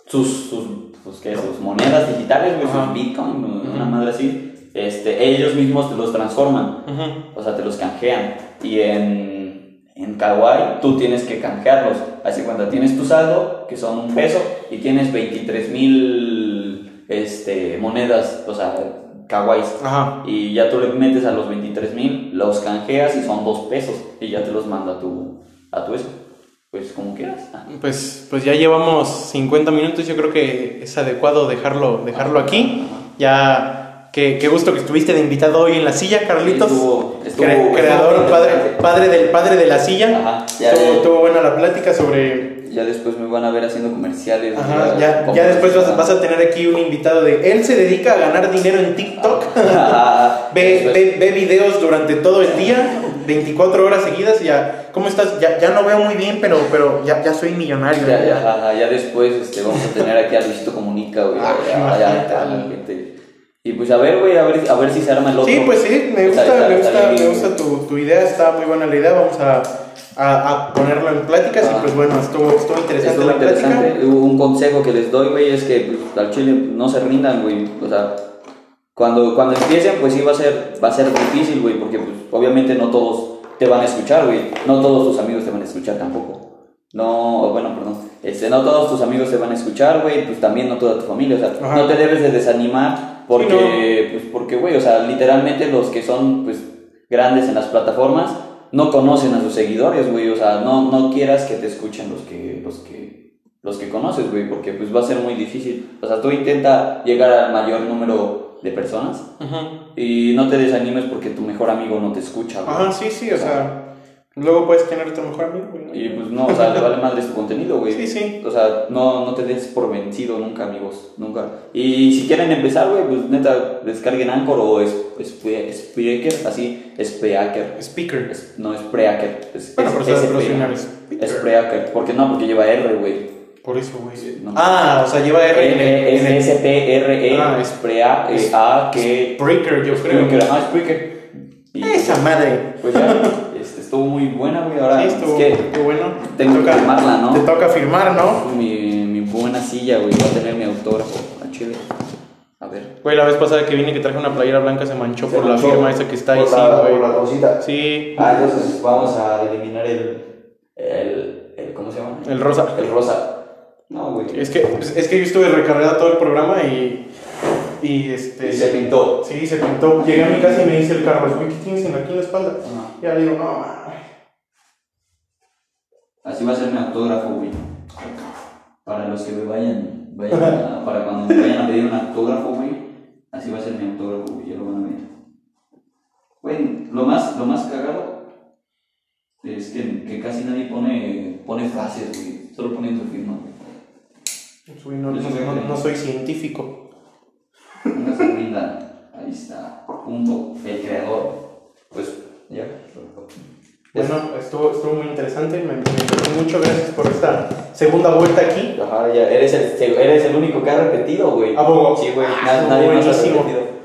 sus. sus. pues, ¿qué? sus monedas digitales, güey, sus bitcoin, una madre así. Este, ellos mismos te los transforman, o sea, te los canjean. Y en. En Kawaii tú tienes que canjearlos. Así cuando tienes tu saldo, que son un peso, y tienes 23 mil este, monedas, o sea, Kawais. Y ya tú le metes a los 23 mil, los canjeas y son dos pesos y ya te los manda a tu, a tu eso. Pues como quieras. Ah. Pues, pues ya llevamos 50 minutos, yo creo que es adecuado dejarlo, dejarlo aquí. Ya, qué, qué gusto que estuviste de invitado hoy en la silla, Carlitos. Estuvo- estuvo- Cre- estuvo creador, padre, padre, del, padre de la silla. Ajá, ya, estuvo, buena la plática sobre... Ya después me van a ver haciendo comerciales. Ajá, ya, ya después vas, vas a tener aquí un invitado de... Él se dedica a ganar dinero en TikTok. Ajá, Ve, ve, ve videos durante todo el día, 24 horas seguidas. Ya, ¿Cómo estás? Ya, ya no veo muy bien, pero, pero ya, ya soy millonario. Ya, ya. ya, después este, vamos a tener aquí a Luisito Comunica, güey. Ah, ya, ya, Y pues a ver, güey, a ver, a ver si se arma el otro. Sí, pues sí, me gusta, está- me gusta, me gusta tu, tu idea, está muy buena la idea, vamos a, a, a ponerlo en pláticas y Ah. pues bueno, estuvo, estuvo interesante Estuvo la plática. interesante. Un consejo que les doy, güey, es que pues, al chile no se rindan, güey. O sea, cuando, cuando empiecen, pues sí va a ser, va a ser difícil, güey, porque pues, obviamente no todos te van a escuchar, güey. No todos tus amigos te van a escuchar tampoco. No, bueno, perdón. Este, no todos tus amigos te van a escuchar, güey, pues también no toda tu familia. O sea, Ajá. no te debes de desanimar porque, pues porque, güey, o sea, literalmente los que son, pues, grandes en las plataformas no conocen a sus seguidores, güey. O sea, no, no quieras que te escuchen los que, los que, los que conoces, güey, porque pues va a ser muy difícil. O sea, tú intenta llegar al mayor número de personas Ujú. y no te desanimes porque tu mejor amigo no te escucha, güey. Ajá, sí, sí, o sea, luego puedes tener tu mejor amigo. güey, ¿no? Y pues no, o sea, le vale madre tu contenido, güey. Sí, sí. O sea, no, no te des por vencido nunca, amigos. Nunca. Y si quieren empezar, güey, pues neta, descarguen Anchor o es, Spre- Spreaker, así, Spreaker. Speaker. Es- no es Spreaker. Es, Bueno, es pero Speaker. Spreaker. ¿Por qué no? Porque lleva R, güey. Por eso, güey. No. Ah, o sea, lleva R en el... Es en el- S-P-R-E, Ah, es- Sprea, A, que. Breaker, yo creo. Spreaker, ajá, Spreaker. Esa madre. pues ya, estuvo muy buena, güey. Ahora, Sí, estuvo, es que estuvo bueno. tengo Te que toca- firmarla, ¿no? Te toca firmar, ¿no? Mi, mi buena silla, güey, va a tener mi autógrafo a Chile. A ver. Güey, la vez pasada que vine que traje una playera blanca se manchó Se por la firma esa que está ahí, sí, güey. por la rosita. Sí, Ah, entonces vamos a eliminar el. el, el ¿Cómo se llama? el rosa. El rosa. No, güey. Es que, es que yo estuve recargada todo el programa y. Y este. Y se pintó. Sí, se pintó. Llegué a mi casa y me dice el Carlos, güey, ¿qué tienes en aquí en la espalda? Ajá. Ya le digo, no, mames. Así va a ser mi autógrafo, güey. Para los que me vayan, vayan a- para cuando me vayan a pedir un autógrafo, güey, así va a ser mi autógrafo, güey, ya lo van a ver. Güey, lo más, lo más cagado es que, que casi nadie pone, pone frases, güey, solo ponen tu firma, güey. No soy científico. Nunca se rindan. Ahí está. Punto. El creador. Pues, ya. Bueno, estuvo, estuvo muy interesante, me, me gustó mucho, gracias por esta segunda vuelta aquí. Ajá, ya. Eres el, eres el único que ha repetido, güey. ¿A poco? Sí, güey. Ah, nadie más ha repetido.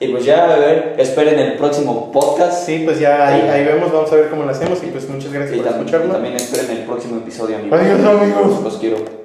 Y pues ya, a ver, esperen el próximo podcast. Sí, pues ya ahí, ahí vemos, vamos a ver cómo lo hacemos y pues muchas gracias Y por también, y escucharnos. también esperen el próximo episodio, amigos. Adiós, amigos. Los quiero.